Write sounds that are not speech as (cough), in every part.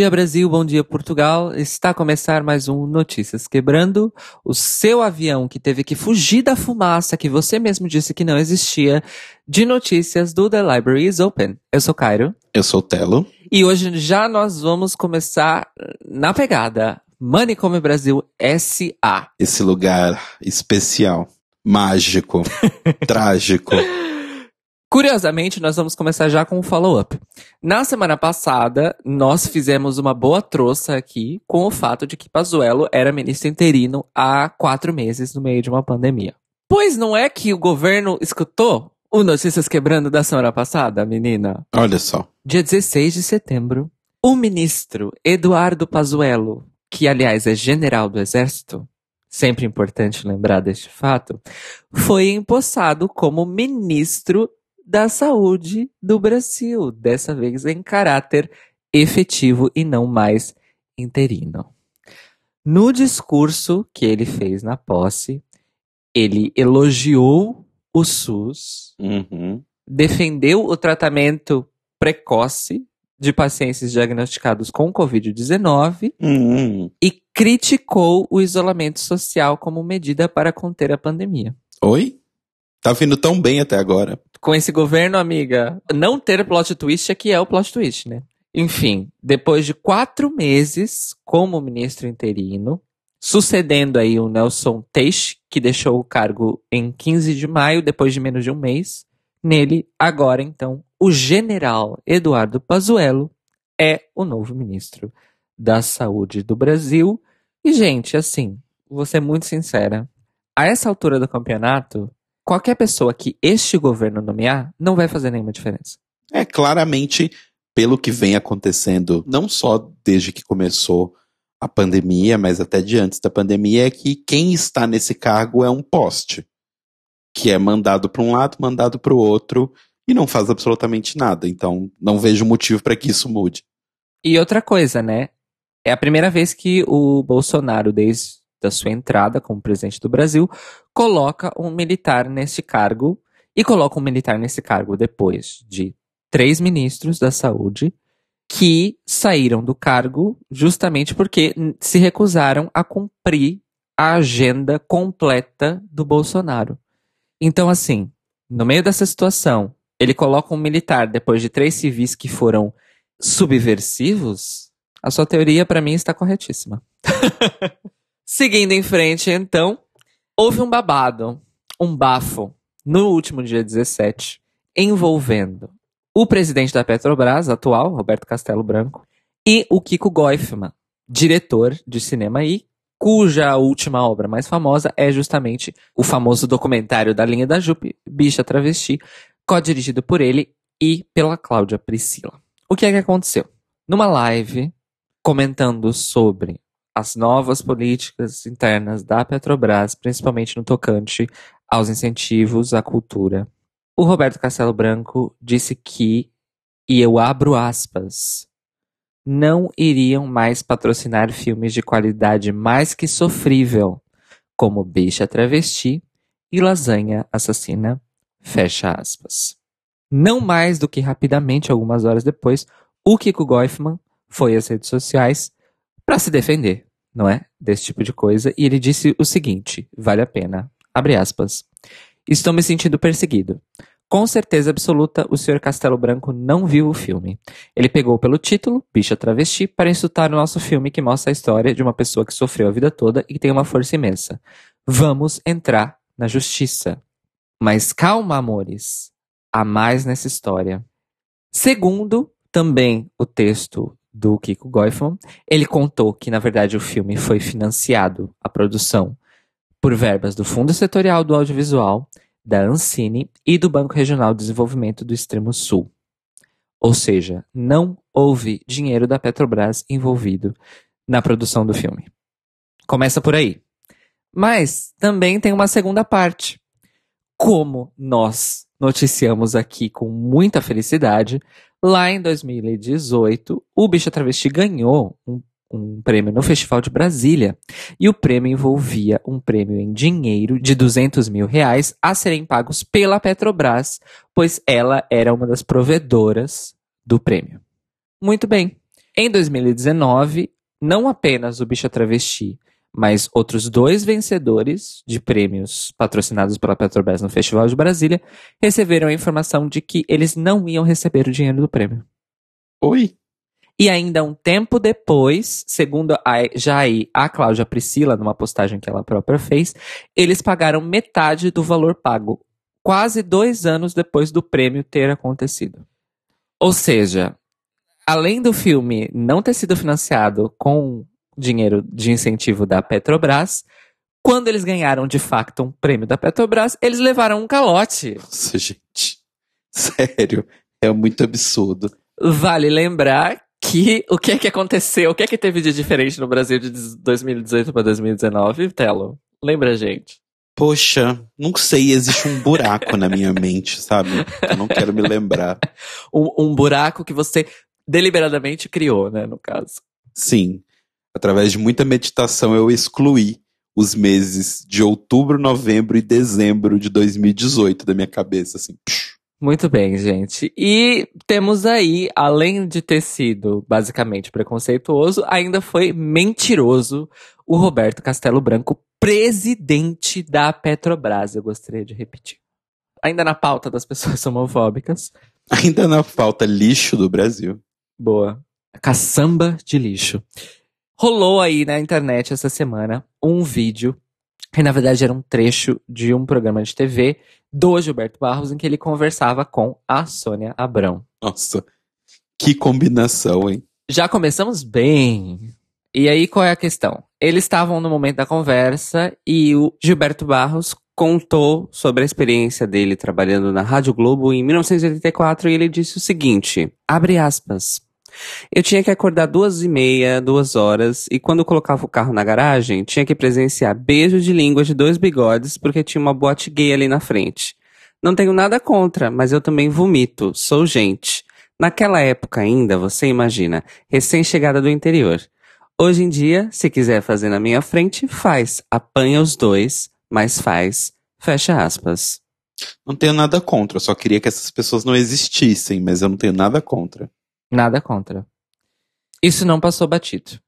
Bom dia, Brasil. Bom dia, Portugal. Está a começar mais um Notícias Quebrando. O seu avião que teve que fugir da fumaça que você mesmo disse que não existia, de notícias do The Library is Open. Eu sou Cairo. Eu sou Telo. E hoje já nós vamos começar na pegada Manicômio Brasil SA. Esse lugar especial, mágico, (laughs) trágico. Curiosamente, nós vamos começar já com um follow-up. Na semana passada, nós fizemos uma boa troça aqui com o fato de que Pazuello era ministro interino há quatro meses no meio de uma pandemia. Pois não é que o governo escutou o Notícias Quebrando da semana passada, menina? Olha só. Dia 16 de setembro, o ministro Eduardo Pazuello, que aliás é general do Exército, sempre importante lembrar deste fato, foi empossado como ministro da Saúde do Brasil, dessa vez em caráter efetivo e não mais interino. No discurso que ele fez na posse, ele elogiou o SUS, Uhum. defendeu o tratamento precoce de pacientes diagnosticados com Covid-19 Uhum. e criticou o isolamento social como medida para conter a pandemia. Oi? Tá vindo tão bem até agora. Com esse governo, amiga, não ter plot twist é que é o plot twist, né? Enfim, depois de quatro meses como ministro interino, sucedendo aí o Nelson Teixe, que deixou o cargo em 15 de maio, depois de menos de um mês, nele, agora então, o general Eduardo Pazuello é o novo ministro da Saúde do Brasil. E, gente, assim, vou ser muito sincera, a essa altura do campeonato, qualquer pessoa que este governo nomear não vai fazer nenhuma diferença. É claramente pelo que vem acontecendo, não só desde que começou a pandemia, mas até de antes da pandemia, é que quem está nesse cargo é um poste, que é mandado para um lado, mandado para o outro e não faz absolutamente nada. Então, não vejo motivo para que isso mude. E outra coisa, né? É a primeira vez que o Bolsonaro, desde a sua entrada como presidente do Brasil, coloca um militar nesse cargo e coloca um militar nesse cargo depois de três ministros da saúde que saíram do cargo justamente porque se recusaram a cumprir a agenda completa do Bolsonaro. Então, assim, no meio dessa situação, ele coloca um militar depois de três civis que foram subversivos. A sua teoria, para mim, está corretíssima. (laughs) Seguindo em frente, então, houve um babado, um bafo, no último dia 17, envolvendo o presidente da Petrobras, atual, Roberto Castelo Branco, e o Kiko Goifman, diretor de cinema aí, cuja última obra mais famosa é justamente o famoso documentário da linha da Jupe, Bicha Travesti, co-dirigido por ele e pela Cláudia Priscila. O que é que aconteceu? Numa live comentando sobre as novas políticas internas da Petrobras, principalmente no tocante aos incentivos à cultura, o Roberto Castelo Branco disse que, e eu abro aspas, não iriam mais patrocinar filmes de qualidade mais que sofrível, como Bicha Travesti e Lasanha Assassina, fecha aspas. Não mais do que rapidamente, algumas horas depois, o Kiko Goifman foi às redes sociais para se defender, não é? Desse tipo de coisa, e ele disse o seguinte: vale a pena. Abre aspas. Estou me sentindo perseguido. Com certeza absoluta, o Sr. Castelo Branco não viu o filme. Ele pegou pelo título, Bicha Travesti, para insultar o nosso filme que mostra a história de uma pessoa que sofreu a vida toda e que tem uma força imensa. Vamos entrar na justiça. Mas calma, amores. Há mais nessa história. Segundo, também o texto do Kiko Goifman, ele contou que, na verdade, o filme foi financiado, a produção, por verbas do Fundo Setorial do Audiovisual, da Ancine e do Banco Regional de Desenvolvimento do Extremo Sul. Ou seja, não houve dinheiro da Petrobras envolvido na produção do filme. Começa por aí. Mas também tem uma segunda parte. Como nós noticiamos aqui com muita felicidade, lá em 2018, o Bicha Travesti ganhou um, um prêmio no Festival de Brasília. E o prêmio envolvia um prêmio em dinheiro de 200 mil reais a serem pagos pela Petrobras, pois ela era uma das provedoras do prêmio. Muito bem. Em 2019, não apenas o Bicha Travesti, mas outros dois vencedores de prêmios patrocinados pela Petrobras no Festival de Brasília receberam a informação de que eles não iam receber o dinheiro do prêmio. Oi? E ainda um tempo depois, segundo a, aí a Cláudia Priscila, numa postagem que ela própria fez, eles pagaram metade do valor pago, quase dois anos depois do prêmio ter acontecido. Ou seja, além do filme não ter sido financiado com dinheiro de incentivo da Petrobras, quando eles ganharam de facto um prêmio da Petrobras, eles levaram um calote. Nossa, gente. Sério. É muito absurdo. Vale lembrar que o que é que aconteceu? O que é que teve de diferente no Brasil de 2018 para 2019, Telo? Lembra, gente? Poxa, não sei, existe um buraco na minha mente, sabe? Eu não quero me lembrar. (laughs) Um, um buraco que você deliberadamente criou, né, no caso. Sim. Através de muita meditação, eu excluí os meses de outubro, novembro e dezembro de 2018 da minha cabeça, assim. Muito bem, gente. E temos aí, além de ter sido basicamente preconceituoso, ainda foi mentiroso o Roberto Castelo Branco, presidente da Petrobras. Eu gostaria de repetir. Ainda na pauta das pessoas homofóbicas. Ainda na pauta lixo do Brasil. Boa. Caçamba de lixo. Rolou aí na internet essa semana um vídeo, que na verdade era um trecho de um programa de TV do Gilberto Barros, em que ele conversava com a Sônia Abrão. Nossa, que combinação, hein? Já começamos bem. E aí, qual é a questão? Eles estavam no momento da conversa e o Gilberto Barros contou sobre a experiência dele trabalhando na Rádio Globo em 1984 e ele disse o seguinte, abre aspas, eu tinha que acordar duas e meia, duas horas, e quando colocava o carro na garagem, tinha que presenciar beijo de língua de dois bigodes porque tinha uma boate gay ali na frente. Não tenho nada contra, mas eu também vomito, sou gente. Naquela época ainda, você imagina, recém-chegada do interior. Hoje em dia, se quiser fazer na minha frente, faz. Apanha os dois, mas faz. Fecha aspas. Não tenho nada contra, só queria que essas pessoas não existissem, mas eu não tenho nada contra. Nada contra. Isso não passou batido.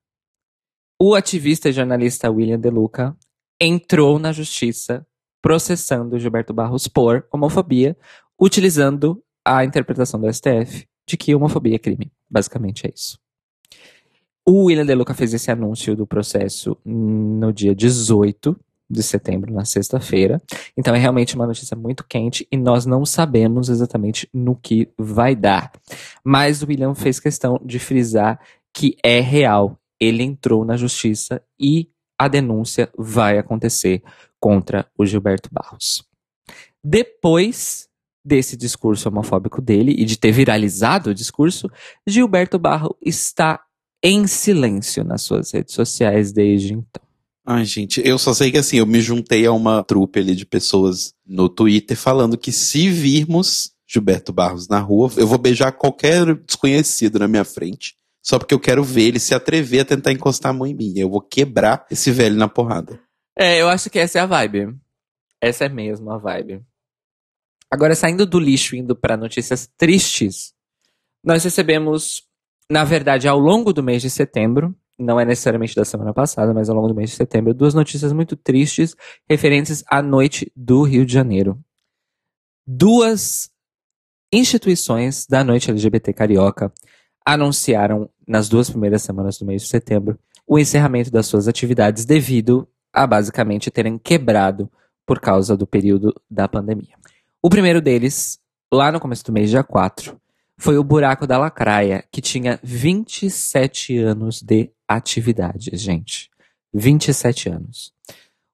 O ativista e jornalista William De Luca entrou na justiça processando Gilberto Barros por homofobia, utilizando a interpretação do STF de que homofobia é crime. Basicamente é isso. O William De Luca fez esse anúncio do processo no dia 18 de setembro, na sexta-feira. Então é realmente uma notícia muito quente e nós não sabemos exatamente no que vai dar. Mas o William fez questão de frisar que é real. Ele entrou na justiça e a denúncia vai acontecer contra o Gilberto Barros. Depois desse discurso homofóbico dele e de ter viralizado o discurso, Gilberto Barro está em silêncio nas suas redes sociais desde então. Ai, gente, eu só sei que assim, eu me juntei a uma trupe ali de pessoas no Twitter falando que se virmos Gilberto Barros na rua, eu vou beijar qualquer desconhecido na minha frente. Só porque eu quero ver ele se atrever a tentar encostar a mão em mim. Eu vou quebrar esse velho na porrada. É, eu acho que essa é a vibe. Essa é mesmo a vibe. Agora, saindo do lixo, indo para notícias tristes, nós recebemos, na verdade, ao longo do mês de setembro, não é necessariamente da semana passada, mas ao longo do mês de setembro, duas notícias muito tristes referentes à noite do Rio de Janeiro. Duas instituições da noite LGBT carioca anunciaram nas duas primeiras semanas do mês de setembro o encerramento das suas atividades devido a basicamente terem quebrado por causa do período da pandemia. O primeiro deles, lá no começo do mês, dia 4, foi o Buraco da Lacraia, que tinha 27 anos de atividade, gente. 27 anos.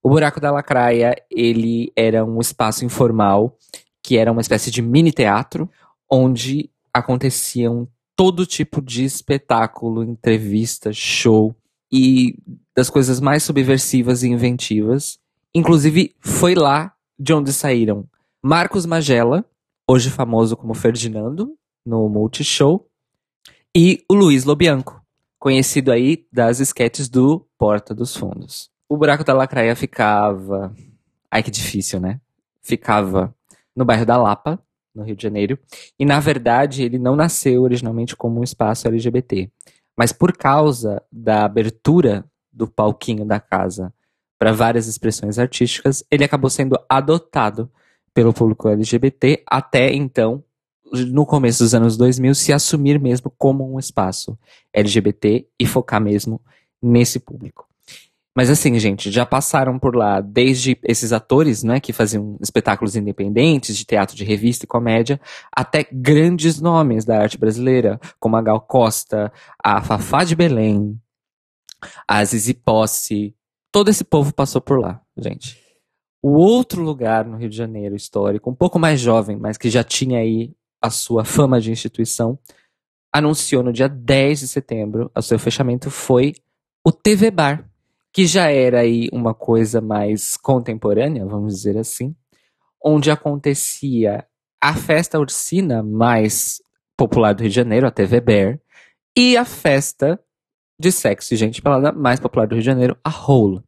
O Buraco da Lacraia, ele era um espaço informal, que era uma espécie de mini teatro, onde aconteciam todo tipo de espetáculo, entrevista, show e das coisas mais subversivas e inventivas. Inclusive, foi lá de onde saíram Marcos Magela, hoje famoso como Ferdinando, no Multishow, e o Luiz Lobianco, conhecido aí das esquetes do Porta dos Fundos. O buraco da Lacraia ficava. Ai, que difícil, né? Ficava no bairro da Lapa, no Rio de Janeiro. E, na verdade, ele não nasceu originalmente como um espaço LGBT, Mas por causa da abertura do palquinho da casa para várias expressões artísticas, ele acabou sendo adotado pelo público LGBT até então, no começo dos anos 2000, se assumir mesmo como um espaço LGBT e focar mesmo nesse público. Mas assim, gente, já passaram por lá desde esses atores, né, que faziam espetáculos independentes de teatro de revista e comédia, até grandes nomes da arte brasileira, como a Gal Costa, a Fafá de Belém, a Zizi Posse. Todo esse povo passou por lá, gente. O outro lugar no Rio de Janeiro histórico, um pouco mais jovem, mas que já tinha aí a sua fama de instituição, anunciou no dia 10 de setembro o seu fechamento foi o TV Bar que já era aí uma coisa mais contemporânea, vamos dizer assim, onde acontecia a festa ursina mais popular do Rio de Janeiro, a TV Bear, e a festa de sexo e gente pelada mais popular do Rio de Janeiro, a Hole,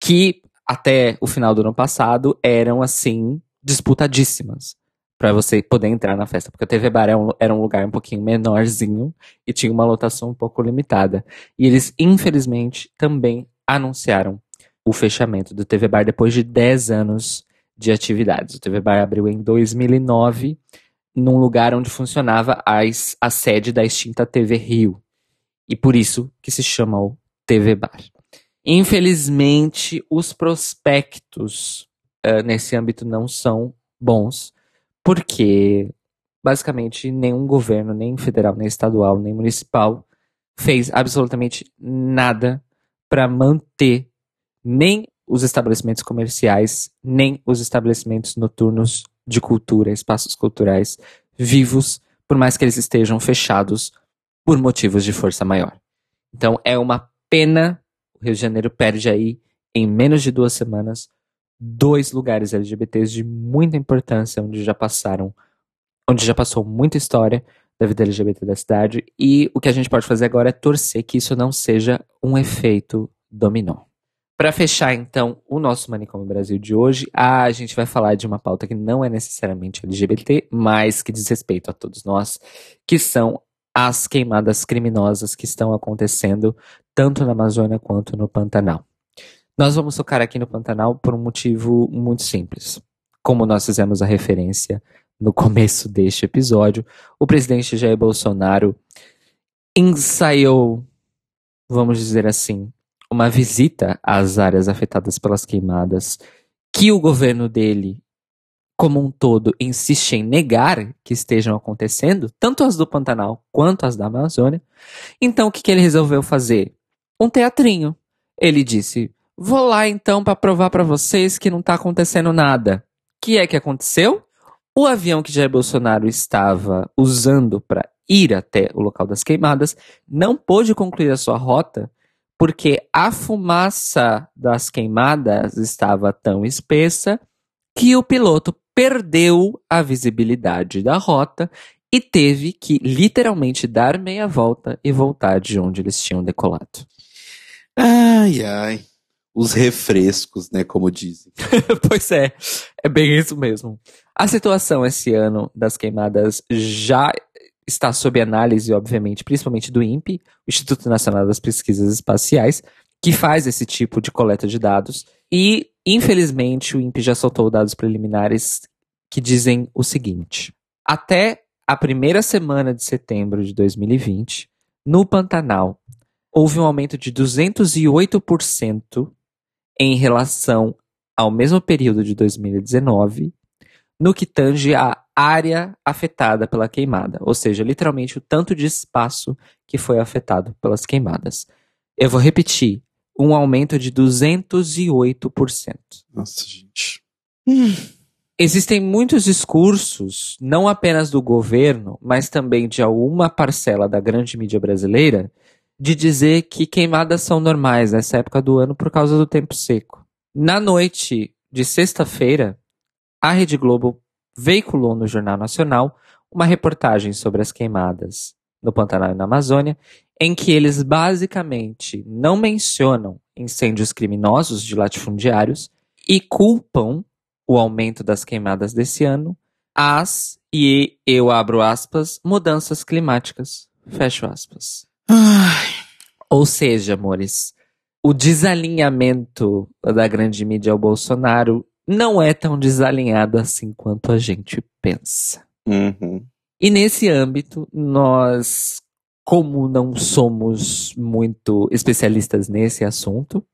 que até o final do ano passado eram assim disputadíssimas para você poder entrar na festa, porque a TV Bar era é um, era um lugar um pouquinho menorzinho e tinha uma lotação um pouco limitada. E eles, infelizmente, também anunciaram o fechamento do TV Bar depois de 10 anos de atividades. O TV Bar abriu em 2009, num lugar onde funcionava a sede da extinta TV Rio. E por isso que se chama o TV Bar. Infelizmente, os prospectos uh, nesse âmbito não são bons, porque basicamente nenhum governo, nem federal, nem estadual, nem municipal, fez absolutamente nada para manter nem os estabelecimentos comerciais, nem os estabelecimentos noturnos de cultura, espaços culturais vivos, por mais que eles estejam fechados por motivos de força maior. Então é uma pena o Rio de Janeiro perde aí, em menos de duas semanas, dois lugares LGBTs de muita importância, onde já passaram, onde já passou muita história da vida LGBT da cidade. E o que a gente pode fazer agora é torcer que isso não seja um efeito dominó. Para fechar, então, o nosso Manicômio Brasil de hoje, a gente vai falar de uma pauta que não é necessariamente LGBT, mas que diz respeito a todos nós, que são as queimadas criminosas que estão acontecendo tanto na Amazônia quanto no Pantanal. Nós vamos tocar aqui no Pantanal por um motivo muito simples. Como nós fizemos a referência no (laughs) começo deste episódio, o presidente Jair Bolsonaro ensaiou, vamos dizer assim, uma visita às áreas afetadas pelas queimadas, que o governo dele, como um todo, insiste em negar que estejam acontecendo, tanto as do Pantanal quanto as da Amazônia. Então, o que, que ele resolveu fazer? Um teatrinho. Ele disse: Vou lá então para provar para vocês que não está acontecendo nada. O que é que aconteceu? O avião que Jair Bolsonaro estava usando para ir até o local das queimadas não pôde concluir a sua rota porque a fumaça das queimadas estava tão espessa que o piloto perdeu a visibilidade da rota e teve que literalmente dar meia volta e voltar de onde eles tinham decolado. Ai, ai os refrescos, né, como dizem. (laughs) pois é, é bem isso mesmo. A situação esse ano das queimadas já está sob análise, obviamente, principalmente do INPE, o Instituto Nacional das Pesquisas Espaciais, que faz esse tipo de coleta de dados. E, infelizmente, o INPE já soltou dados preliminares que dizem o seguinte: até a primeira semana de setembro de 2020, no Pantanal, houve um aumento de 208% em relação ao mesmo período de 2019, no que tange a área afetada pela queimada, ou seja, literalmente o tanto de espaço que foi afetado pelas queimadas. Eu vou repetir, um aumento de 208%. Nossa, gente. Existem muitos discursos, não apenas do governo, mas também de alguma parcela da grande mídia brasileira, de dizer que queimadas são normais nessa época do ano por causa do tempo seco. Na noite de sexta-feira, a Rede Globo veiculou no Jornal Nacional uma reportagem sobre as queimadas no Pantanal e na Amazônia, em que eles basicamente não mencionam incêndios criminosos de latifundiários e culpam o aumento das queimadas desse ano às, e eu abro aspas, mudanças climáticas, fecho aspas. Ai, Ou seja, amores, o desalinhamento da grande mídia ao Bolsonaro não é tão desalinhado assim quanto a gente pensa. Uhum. E nesse âmbito, nós, como não somos muito especialistas nesse assunto,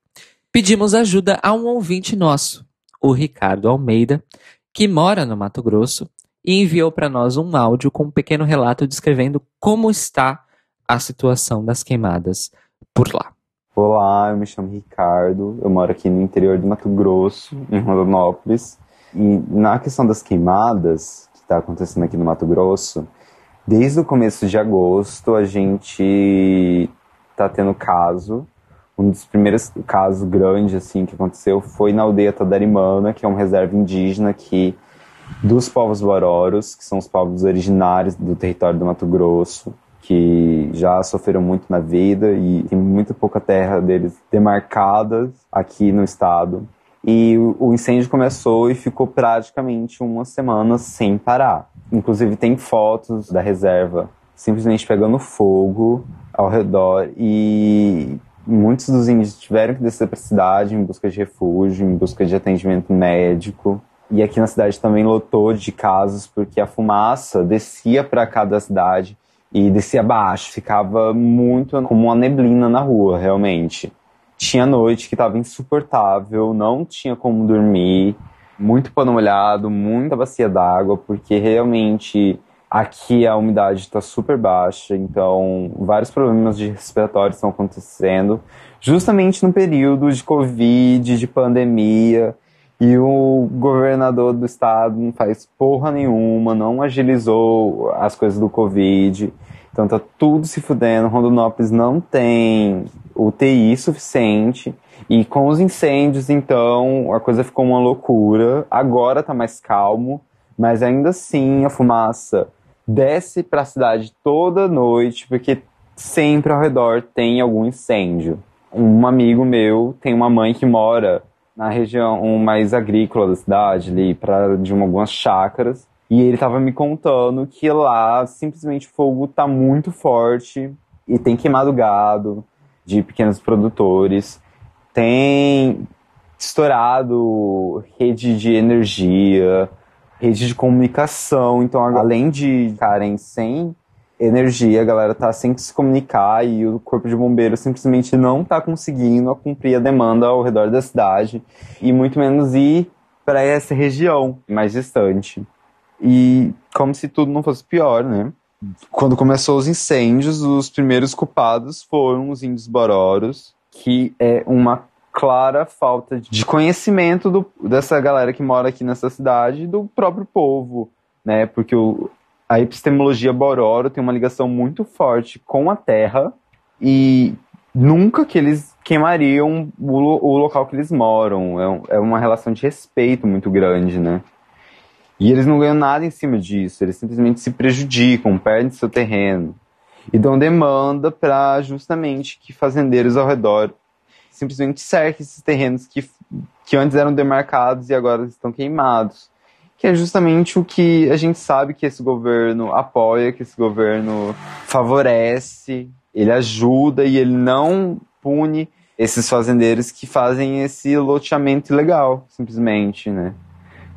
pedimos ajuda a um ouvinte nosso, o Ricardo Almeida, que mora no Mato Grosso e enviou para nós um áudio com um pequeno relato descrevendo como está a situação das queimadas por lá. Olá, eu me chamo Ricardo, eu moro aqui no interior do Mato Grosso, em Rondonópolis. E na questão das queimadas que está acontecendo aqui no Mato Grosso, desde o começo de agosto a gente está tendo caso. Um dos primeiros casos grandes assim que aconteceu foi na aldeia Tadarimana, que é uma reserva indígena que dos povos Bororos, que são os povos originários do território do Mato Grosso, que já sofreram muito na vida e tem muito pouca terra deles demarcada aqui no estado. E o incêndio começou e ficou praticamente uma semana sem parar. Inclusive tem fotos da reserva simplesmente pegando fogo ao redor e muitos dos índios tiveram que descer para a cidade em busca de refúgio, em busca de atendimento médico. E aqui na cidade também lotou de casos porque a fumaça descia para cada cidade e descia abaixo, ficava muito como uma neblina na rua, realmente. Tinha noite que estava insuportável, não tinha como dormir, muito pano molhado, muita bacia d'água, porque realmente aqui a umidade está super baixa, então vários problemas de respiratório estão acontecendo, justamente no período de Covid, de pandemia. E o governador do estado não faz porra nenhuma, não agilizou as coisas do Covid. Então tá tudo se fudendo. Rondonópolis não tem UTI suficiente. E com os incêndios, então, a coisa ficou uma loucura. Agora tá mais calmo, mas ainda assim a fumaça desce para a cidade toda noite, porque sempre ao redor tem algum incêndio. Um amigo meu tem uma mãe que mora na região mais agrícola da cidade, ali para de uma, algumas chácaras. E ele estava me contando que lá simplesmente o fogo tá muito forte e tem queimado gado de pequenos produtores, tem estourado rede de energia, rede de comunicação. Então, além de ficarem sem energia, a galera tá sem se comunicar e o corpo de bombeiro simplesmente não tá conseguindo cumprir a demanda ao redor da cidade e muito menos ir para essa região mais distante. E como se tudo não fosse pior, né? Quando começou os incêndios, os primeiros culpados foram os índios bororos, que é uma clara falta de conhecimento do, dessa galera que mora aqui nessa cidade do próprio povo, né? Porque o, a epistemologia Bororo tem uma ligação muito forte com a Terra e nunca que eles queimariam o, o local que eles moram. É, é, uma relação de respeito muito grande, né? E eles não ganham nada em cima disso, eles simplesmente se prejudicam, perdem seu terreno. E dão demanda para justamente que fazendeiros ao redor simplesmente cerquem esses terrenos que, que antes eram demarcados e agora estão queimados que é justamente o que a gente sabe que esse governo apoia, que esse governo favorece, ele ajuda e ele não pune esses fazendeiros que fazem esse loteamento ilegal, simplesmente, né?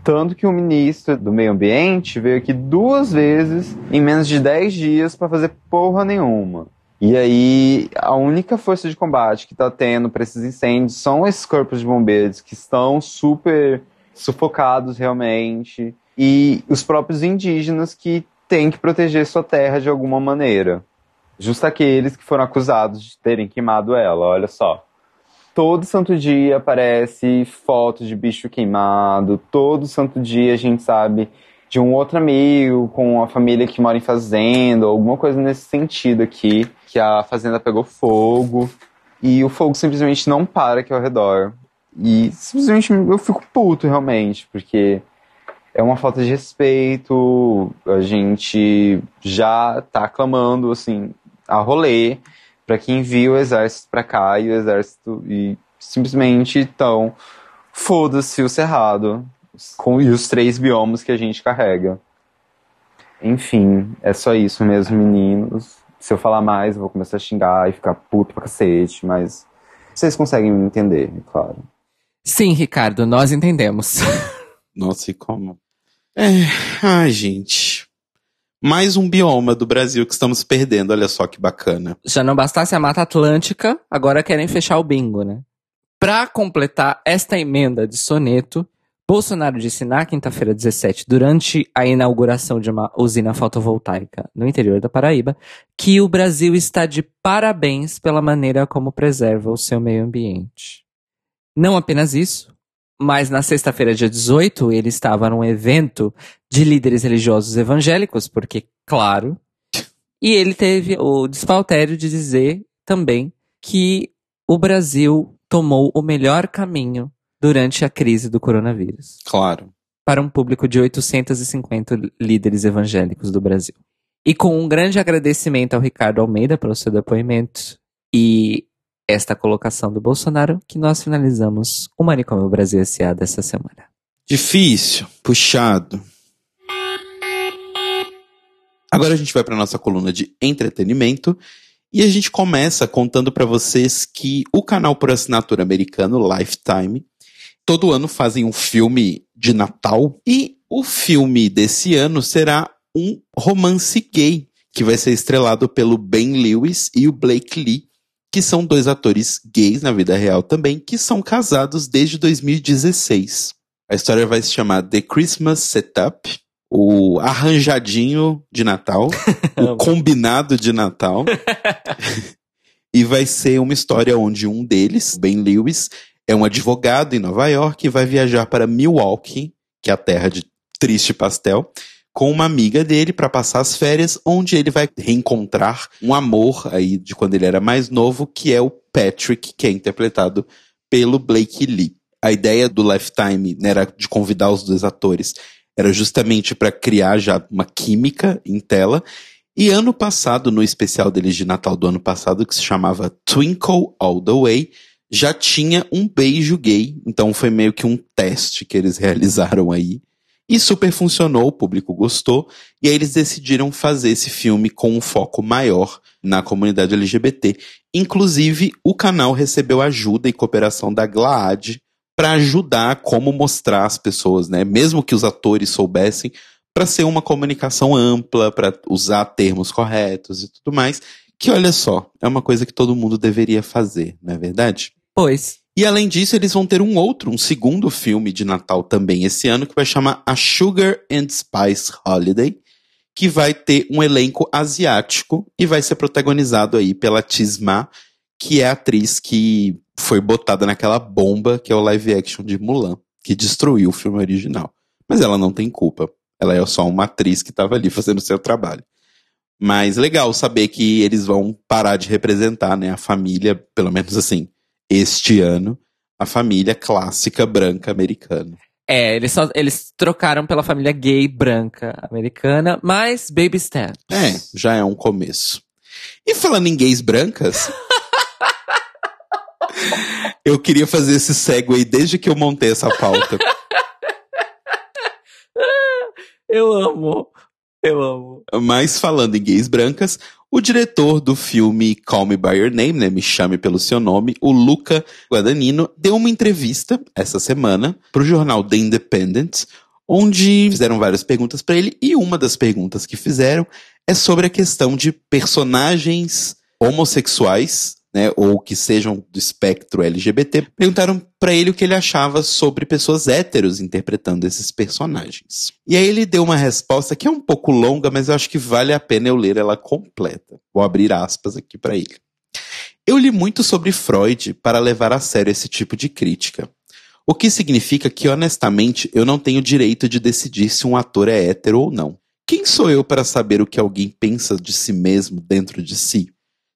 Tanto que o ministro do Meio Ambiente veio aqui duas vezes em menos de 10 dias para fazer porra nenhuma. E aí, a única força de combate que está tendo para esses incêndios são esses corpos de bombeiros que estão super sufocados realmente, e os próprios indígenas que têm que proteger sua terra de alguma maneira. Justo aqueles que foram acusados de terem queimado ela, olha só. Todo santo dia aparece foto de bicho queimado, todo santo dia a gente sabe de um outro amigo com a família que mora em fazenda, alguma coisa nesse sentido aqui, que a fazenda pegou fogo e o fogo simplesmente não para aqui ao redor. E simplesmente eu fico puto realmente, porque é uma falta de respeito. A gente já tá clamando assim a rolê para que envie o exército para cá e o exército e simplesmente então foda-se o cerrado com e os três biomas que a gente carrega. Enfim, é só isso mesmo, meninos. Se eu falar mais, eu vou começar a xingar e ficar puto pra cacete, mas vocês conseguem me entender, é claro. Sim, Ricardo, nós entendemos. (laughs) Nossa, e como? É, ai, gente. Mais um bioma do Brasil que estamos perdendo, olha só que bacana. Já não bastasse a Mata Atlântica, agora querem fechar o bingo, né? Para completar esta emenda de soneto, Bolsonaro disse na quinta-feira 17, durante a inauguração de uma usina fotovoltaica no interior da Paraíba, que o Brasil está de parabéns pela maneira como preserva o seu meio ambiente. Não apenas isso, mas na sexta-feira, dia 18, ele estava num evento de líderes religiosos evangélicos, porque, claro, e ele teve o desfaltério de dizer também que o Brasil tomou o melhor caminho durante a crise do coronavírus. Claro. Para um público de 850 líderes evangélicos do Brasil. E com um grande agradecimento ao Ricardo Almeida pelo seu depoimento e esta colocação do Bolsonaro, que nós finalizamos o Manicômio Brasil S.A. dessa semana. Difícil, puxado. Agora a gente vai para nossa coluna de entretenimento e a gente começa contando para vocês que o canal por assinatura americano Lifetime todo ano fazem um filme de Natal e o filme desse ano será um romance gay que vai ser estrelado pelo Ben Lewis e o Blake Lee, que são dois atores gays na vida real também, que são casados desde 2016. A história vai se chamar The Christmas Setup, o arranjadinho de Natal, (laughs) o combinado de Natal. (laughs) e vai ser uma história onde um deles, Ben Lewis, é um advogado em Nova York e vai viajar para Milwaukee, que é a terra de Triste Pastel, com uma amiga dele para passar as férias, onde ele vai reencontrar um amor aí de quando ele era mais novo, que é o Patrick, que é interpretado pelo Blake Lee. A ideia do Lifetime né, era de convidar os dois atores, era justamente para criar já uma química em tela. E ano passado, no especial deles de Natal do ano passado, que se chamava Twinkle All the Way, já tinha um beijo gay. Então foi meio que um teste que eles (laughs) realizaram aí. E super funcionou, o público gostou, e aí eles decidiram fazer esse filme com um foco maior na comunidade LGBT. Inclusive, o canal recebeu ajuda e cooperação da GLAAD para ajudar como mostrar as pessoas, né? Mesmo que os atores soubessem, para ser uma comunicação ampla, para usar termos corretos e tudo mais. Que olha só, é uma coisa que todo mundo deveria fazer, não é verdade? Pois. E além disso, eles vão ter um outro, um segundo filme de Natal também esse ano, que vai chamar A Sugar and Spice Holiday, que vai ter um elenco asiático e vai ser protagonizado aí pela Tisma, que é a atriz que foi botada naquela bomba que é o live action de Mulan, que destruiu o filme original. Mas ela não tem culpa. Ela é só uma atriz que estava ali fazendo seu trabalho. Mas legal saber que eles vão parar de representar, né, a família, pelo menos assim, este ano a família clássica branca americana. É, eles, só, eles trocaram pela família gay branca americana, mas baby steps. É, já é um começo. E falando em gays brancas, (laughs) eu queria fazer esse segue desde que eu montei essa pauta. (laughs) eu amo, eu amo. Mas falando em gays brancas, o diretor do filme Call Me By Your Name, né, Me Chame Pelo Seu Nome, o Luca Guadagnino, deu uma entrevista essa semana para o jornal The Independent, onde fizeram várias perguntas para ele, e uma das perguntas que fizeram é sobre a questão de personagens homossexuais né, ou que sejam do espectro LGBT, perguntaram para ele o que ele achava sobre pessoas héteros interpretando esses personagens. E aí ele deu uma resposta que é um pouco longa, mas eu acho que vale a pena eu ler ela completa. Vou abrir aspas aqui para ele. Eu li muito sobre Freud para levar a sério esse tipo de crítica. O que significa que, honestamente, eu não tenho direito de decidir se um ator é hétero ou não. Quem sou eu para saber o que alguém pensa de si mesmo dentro de si?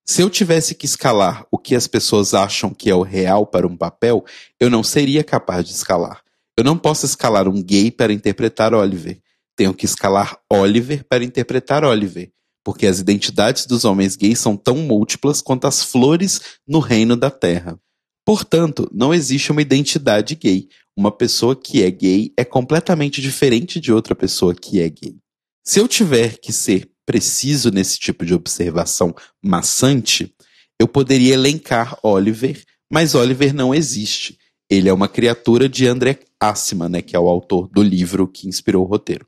Se eu tivesse que escalar o que as pessoas acham que é o real para um papel, eu não seria capaz de escalar. Eu não posso escalar um gay para interpretar Oliver. Tenho que escalar Oliver para interpretar Oliver, porque as identidades dos homens gays são tão múltiplas quanto as flores no reino da terra. Portanto, não existe uma identidade gay. Uma pessoa que é gay é completamente diferente de outra pessoa que é gay. Se eu tiver que ser preciso nesse tipo de observação maçante, eu poderia elencar Oliver, mas Oliver não existe. Ele é uma criatura de André Assima, né, que é o autor do livro que inspirou o roteiro.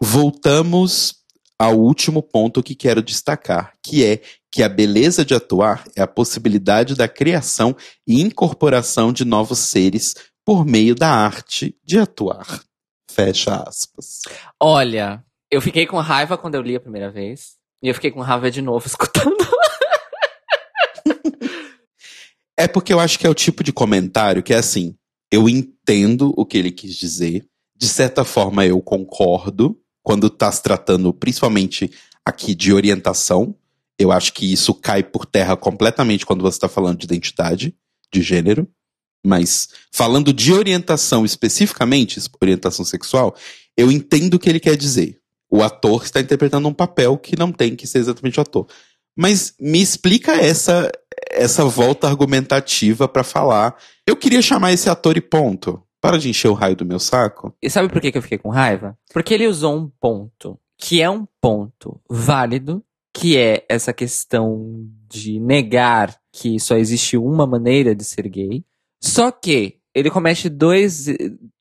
Voltamos ao último ponto que quero destacar, que é que a beleza de atuar é a possibilidade da criação e incorporação de novos seres por meio da arte de atuar. Fecha aspas. Olha, eu fiquei com raiva quando eu li a primeira vez. E eu fiquei com raiva de novo (laughs) escutando. é porque eu acho que é o tipo de comentário que é assim: eu entendo o que ele quis dizer, de certa forma eu concordo, quando tá se tratando principalmente aqui de orientação. Eu acho que isso cai por terra completamente quando você está falando de identidade, de gênero. Mas falando de orientação especificamente, orientação sexual, eu entendo o que ele quer dizer. O ator está interpretando um papel que não tem que ser exatamente o ator. Mas me explica essa essa volta argumentativa para falar. Eu queria chamar esse ator e ponto. Para de encher o raio do meu saco. E sabe por que eu fiquei com raiva? Porque ele usou um ponto que é um ponto válido, que é essa questão de negar que só existe uma maneira de ser gay. Só que ele comete dois.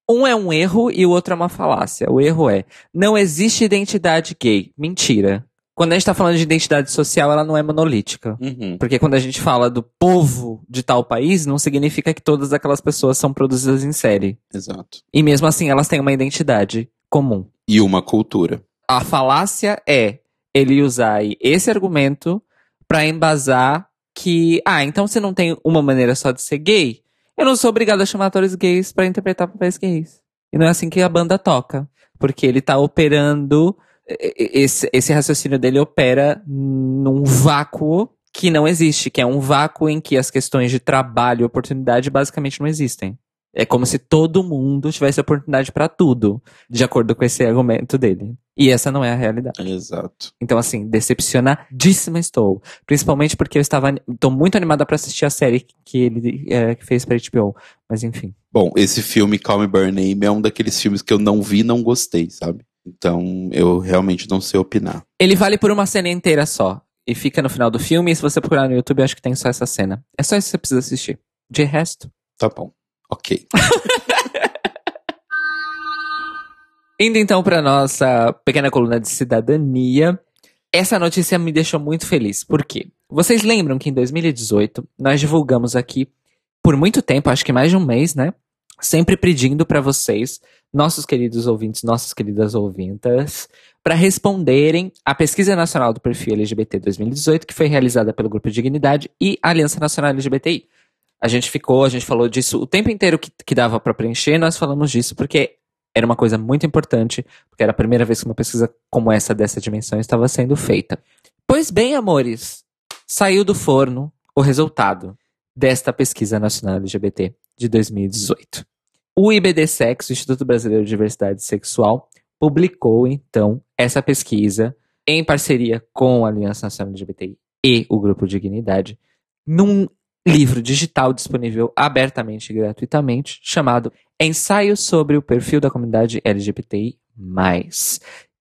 Um é um erro e o outro é uma falácia. O erro é: não existe identidade gay. Mentira. Quando a gente tá falando de identidade social, ela não é monolítica. Uhum. Porque quando a gente fala do povo de tal país, não significa que todas aquelas pessoas são produzidas em série. Exato. E mesmo assim, elas têm uma identidade comum. E uma cultura. A falácia é ele usar esse argumento para embasar que, ah, então você não tem uma maneira só de ser gay? Eu não sou obrigado a chamar atores gays para interpretar papéis gays. E não é assim que a banda toca. Porque ele tá operando esse, esse raciocínio dele opera num vácuo que não existe, que é um vácuo em que as questões de trabalho e oportunidade basicamente não existem. É como se todo mundo tivesse oportunidade para tudo, de acordo com esse argumento dele. E essa não é a realidade. Exato. Então, assim, decepcionadíssima estou. Principalmente porque eu estava. Estou muito animada para assistir a série que ele é, que fez pra HBO. Mas enfim. Bom, esse filme, Me By Name, é um daqueles filmes que eu não vi não gostei, sabe? Então, eu realmente não sei opinar. Ele vale por uma cena inteira só. E fica no final do filme. E se você procurar no YouTube, acho que tem só essa cena. É só isso que você precisa assistir. De resto. Tá bom. Ok. (laughs) Indo então para nossa pequena coluna de cidadania. Essa notícia me deixou muito feliz. Por quê? Vocês lembram que em 2018 nós divulgamos aqui por muito tempo, acho que mais de um mês, né? Sempre pedindo para vocês nossos queridos ouvintes, nossas queridas ouvintas, para responderem à Pesquisa Nacional do Perfil LGBT 2018, que foi realizada pelo Grupo Dignidade e Aliança Nacional LGBTI. A gente ficou, a gente falou disso o tempo inteiro que, que dava para preencher, nós falamos disso porque era uma coisa muito importante, porque era a primeira vez que uma pesquisa como essa, dessa dimensão, estava sendo feita. Pois bem, amores, saiu do forno o resultado desta pesquisa nacional LGBT de 2018. O IBDSEX, o Instituto Brasileiro de Diversidade Sexual, publicou então essa pesquisa em parceria com a Aliança Nacional LGBTI e o Grupo Dignidade, num livro digital disponível abertamente e gratuitamente, chamado Ensaio sobre o perfil da comunidade LGBTI+,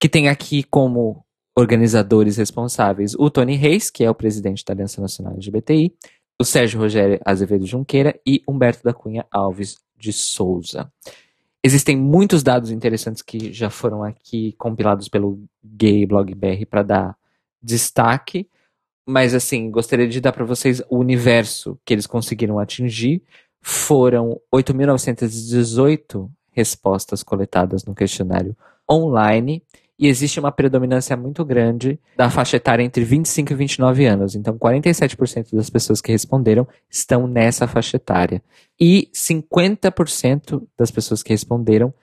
que tem aqui como organizadores responsáveis o Tony Reis, que é o presidente da Aliança Nacional LGBTI, o Sérgio Rogério Azevedo Junqueira e Humberto da Cunha Alves de Souza. Existem muitos dados interessantes que já foram aqui compilados pelo Gay Blog BR para dar destaque, mas assim, gostaria de dar para vocês o universo que eles conseguiram atingir. Foram 8.918 respostas coletadas no questionário online e existe uma predominância muito grande da faixa etária entre 25 e 29 anos. Então, 47% das pessoas que responderam estão nessa faixa etária. E 50% das pessoas que responderam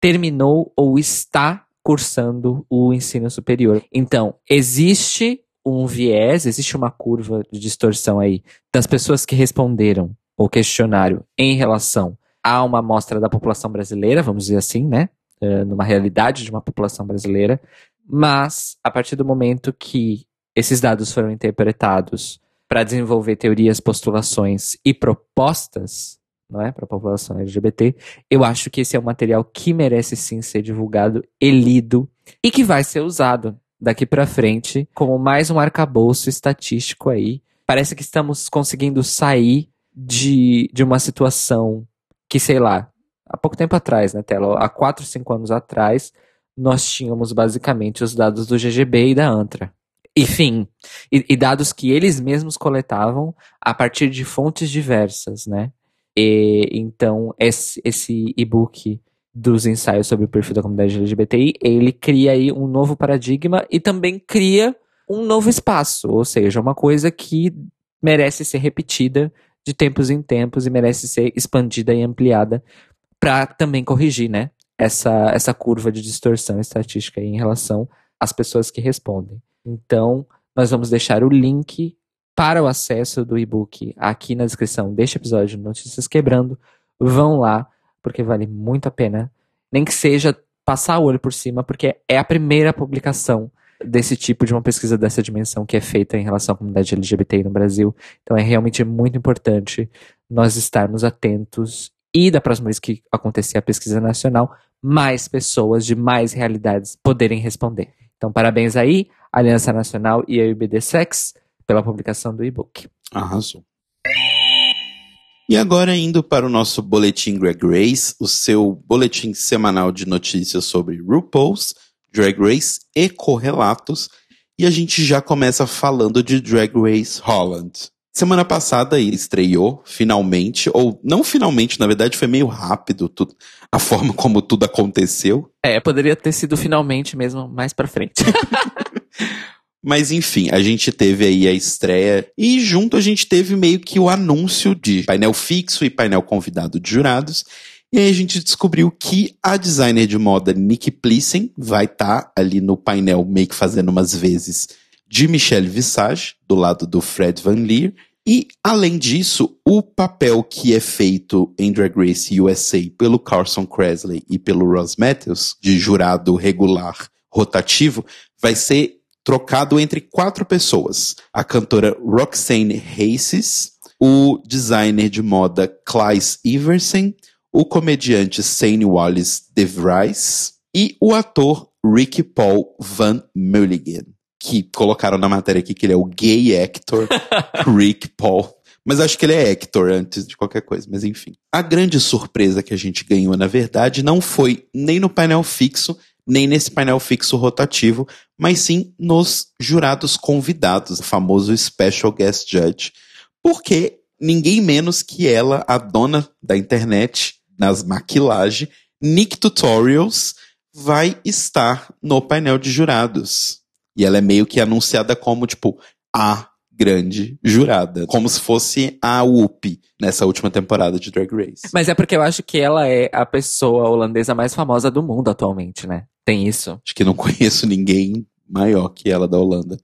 terminou ou está cursando o ensino superior. Então, existe um viés, existe uma curva de distorção aí das pessoas que responderam o questionário em relação a uma amostra da população brasileira, vamos dizer assim, né? uh, numa realidade de uma população brasileira, mas a partir do momento que esses dados foram interpretados para desenvolver teorias, postulações e propostas, não é, para a população LGBT, eu acho que esse é um material que merece sim ser divulgado e lido e que vai ser usado daqui pra frente como mais um arcabouço estatístico aí. Parece que estamos conseguindo sair de, de uma situação que, sei lá, há pouco tempo atrás, né, Telo? Há 4, 5 anos atrás, nós tínhamos basicamente os dados do GGB e da ANTRA. Enfim, e, e dados que eles mesmos coletavam a partir de fontes diversas, né? E, então, esse, esse e-book dos ensaios sobre o perfil da comunidade LGBTI, ele cria aí um novo paradigma e também cria um novo espaço, ou seja, uma coisa que merece ser repetida de tempos em tempos e merece ser expandida e ampliada para também corrigir, né, essa, essa curva de distorção estatística em relação às pessoas que respondem. Então, nós vamos deixar o link para o acesso do e-book aqui na descrição deste episódio de Notícias Quebrando. Vão lá, porque vale muito a pena. Nem que seja passar o olho por cima, porque é a primeira publicação desse tipo de uma pesquisa dessa dimensão que é feita em relação à comunidade LGBTI no Brasil. Então é realmente muito importante nós estarmos atentos e da próxima vez que acontecer a pesquisa nacional, mais pessoas de mais realidades poderem responder. Então parabéns aí, Aliança Nacional e a UBD Sex pela publicação do e-book. Arrasou. E agora indo para o nosso boletim Drag Race, o seu boletim semanal de notícias sobre RuPaul's, Drag Race e correlatos. E a gente já começa falando de Drag Race Holland. Semana passada estreou, finalmente, ou não finalmente, na verdade foi meio rápido tudo, a forma como tudo aconteceu. É, poderia ter sido finalmente mesmo mais pra frente. (laughs) Mas enfim, a gente teve aí a estreia e junto a gente teve meio que o anúncio de painel fixo e painel convidado de jurados. E aí a gente descobriu que a designer de moda Nikki Plissen vai estar tá ali no painel meio que fazendo umas vezes de Michelle Visage, do lado do Fred Van Leer. E, além disso, o papel que é feito em Drag Race USA pelo Carson Kressley e pelo Ross Matthews, de jurado regular rotativo, vai ser trocado entre quatro pessoas: a cantora Roxane Hayes, o designer de moda Clive Iversen, o comediante Sane Wallace DeVries e o ator Ricky Paul Van Mulligan, que colocaram na matéria aqui que ele é o gay actor (laughs) Rick Paul. Mas acho que ele é Hector antes de qualquer coisa, mas enfim. A grande surpresa que a gente ganhou, na verdade, não foi nem no painel fixo, nem nesse painel fixo rotativo, mas sim nos jurados convidados, o famoso Special Guest Judge, porque ninguém menos que ela, a dona da internet, nas maquilagens, Nick Tutorials, vai estar no painel de jurados. E ela é meio que anunciada como, tipo, a grande jurada. Como se fosse a Whoopi nessa última temporada de Drag Race. Mas é porque eu acho que ela é a pessoa holandesa mais famosa do mundo atualmente, né? Tem isso. Acho que não (laughs) conheço ninguém maior que ela da Holanda.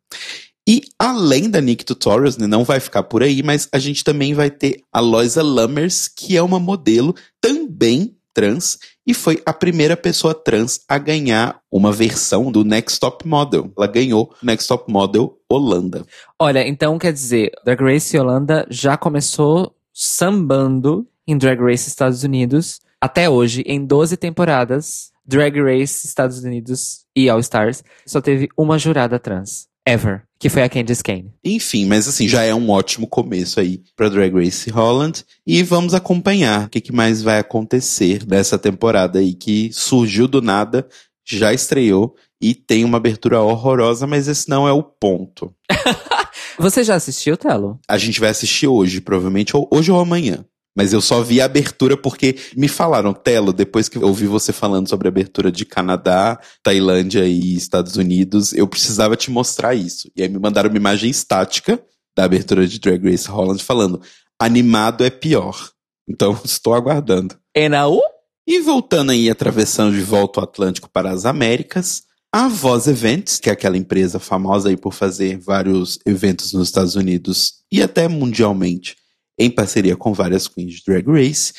E além da Nick Tutorials, né, não vai ficar por aí, mas a gente também vai ter a Loisa Lammers, que é uma modelo também trans e foi a primeira pessoa trans a ganhar uma versão do Next Top Model. Ela ganhou Next Top Model Holanda. Olha, então quer dizer, Drag Race Holanda já começou sambando em Drag Race Estados Unidos até hoje, em 12 temporadas. Drag Race Estados Unidos e All Stars só teve uma jurada trans. Ever. Que foi a Candice Kane. Enfim, mas assim, já é um ótimo começo aí pra Drag Race Holland. E vamos acompanhar o que, que mais vai acontecer nessa temporada aí que surgiu do nada, já estreou e tem uma abertura horrorosa, mas esse não é o ponto. (laughs) Você já assistiu, Telo? A gente vai assistir hoje, provavelmente, ou hoje ou amanhã. Mas eu só vi a abertura porque me falaram, Telo, depois que eu ouvi você falando sobre a abertura de Canadá, Tailândia e Estados Unidos, eu precisava te mostrar isso. E aí me mandaram uma imagem estática da abertura de Drag Race Holland falando, animado é pior. Então (laughs) estou aguardando. E na U? E voltando aí, atravessando de volta o Atlântico para as Américas, a Voz Events, que é aquela empresa famosa aí por fazer vários eventos nos Estados Unidos e até mundialmente, em parceria com várias queens de Drag Race,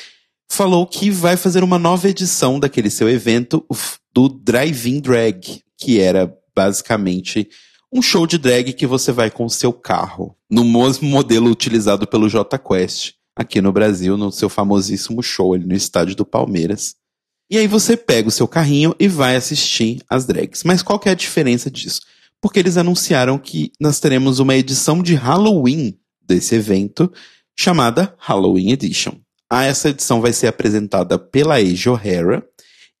falou que vai fazer uma nova edição daquele seu evento do Drive-In Drag, que era basicamente um show de drag que você vai com o seu carro, no mesmo modelo utilizado pelo J Quest aqui no Brasil, no seu famosíssimo show ali no estádio do Palmeiras. E aí você pega o seu carrinho e vai assistir as drags. Mas qual que é a diferença disso? porque eles anunciaram que nós teremos uma edição de Halloween desse evento, chamada Halloween Edition. Ah, essa edição vai ser apresentada pela Age O'Hara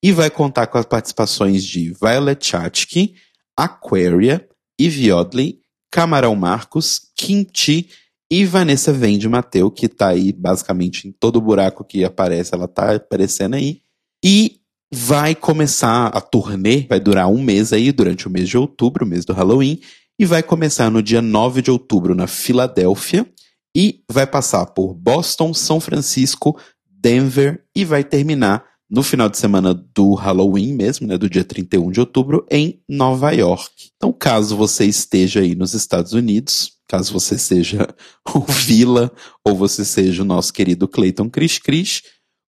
e vai contar com as participações de Violet Chachki, Aquaria, Eve Odley, Camarão Marcos, Chi e Vanessa Vende Mateu, que tá aí basicamente em todo buraco que aparece, ela tá aparecendo aí. E vai começar a turnê, vai durar um mês aí, durante o mês de outubro, o mês do Halloween, e vai começar no dia 9 de outubro na Filadélfia, e vai passar por Boston, São Francisco, Denver, e vai terminar no final de semana do Halloween mesmo, né, do dia 31 de outubro, em Nova York. Então, caso você esteja aí nos Estados Unidos, caso você seja o Vila ou você seja o nosso querido Clayton Cris Cris,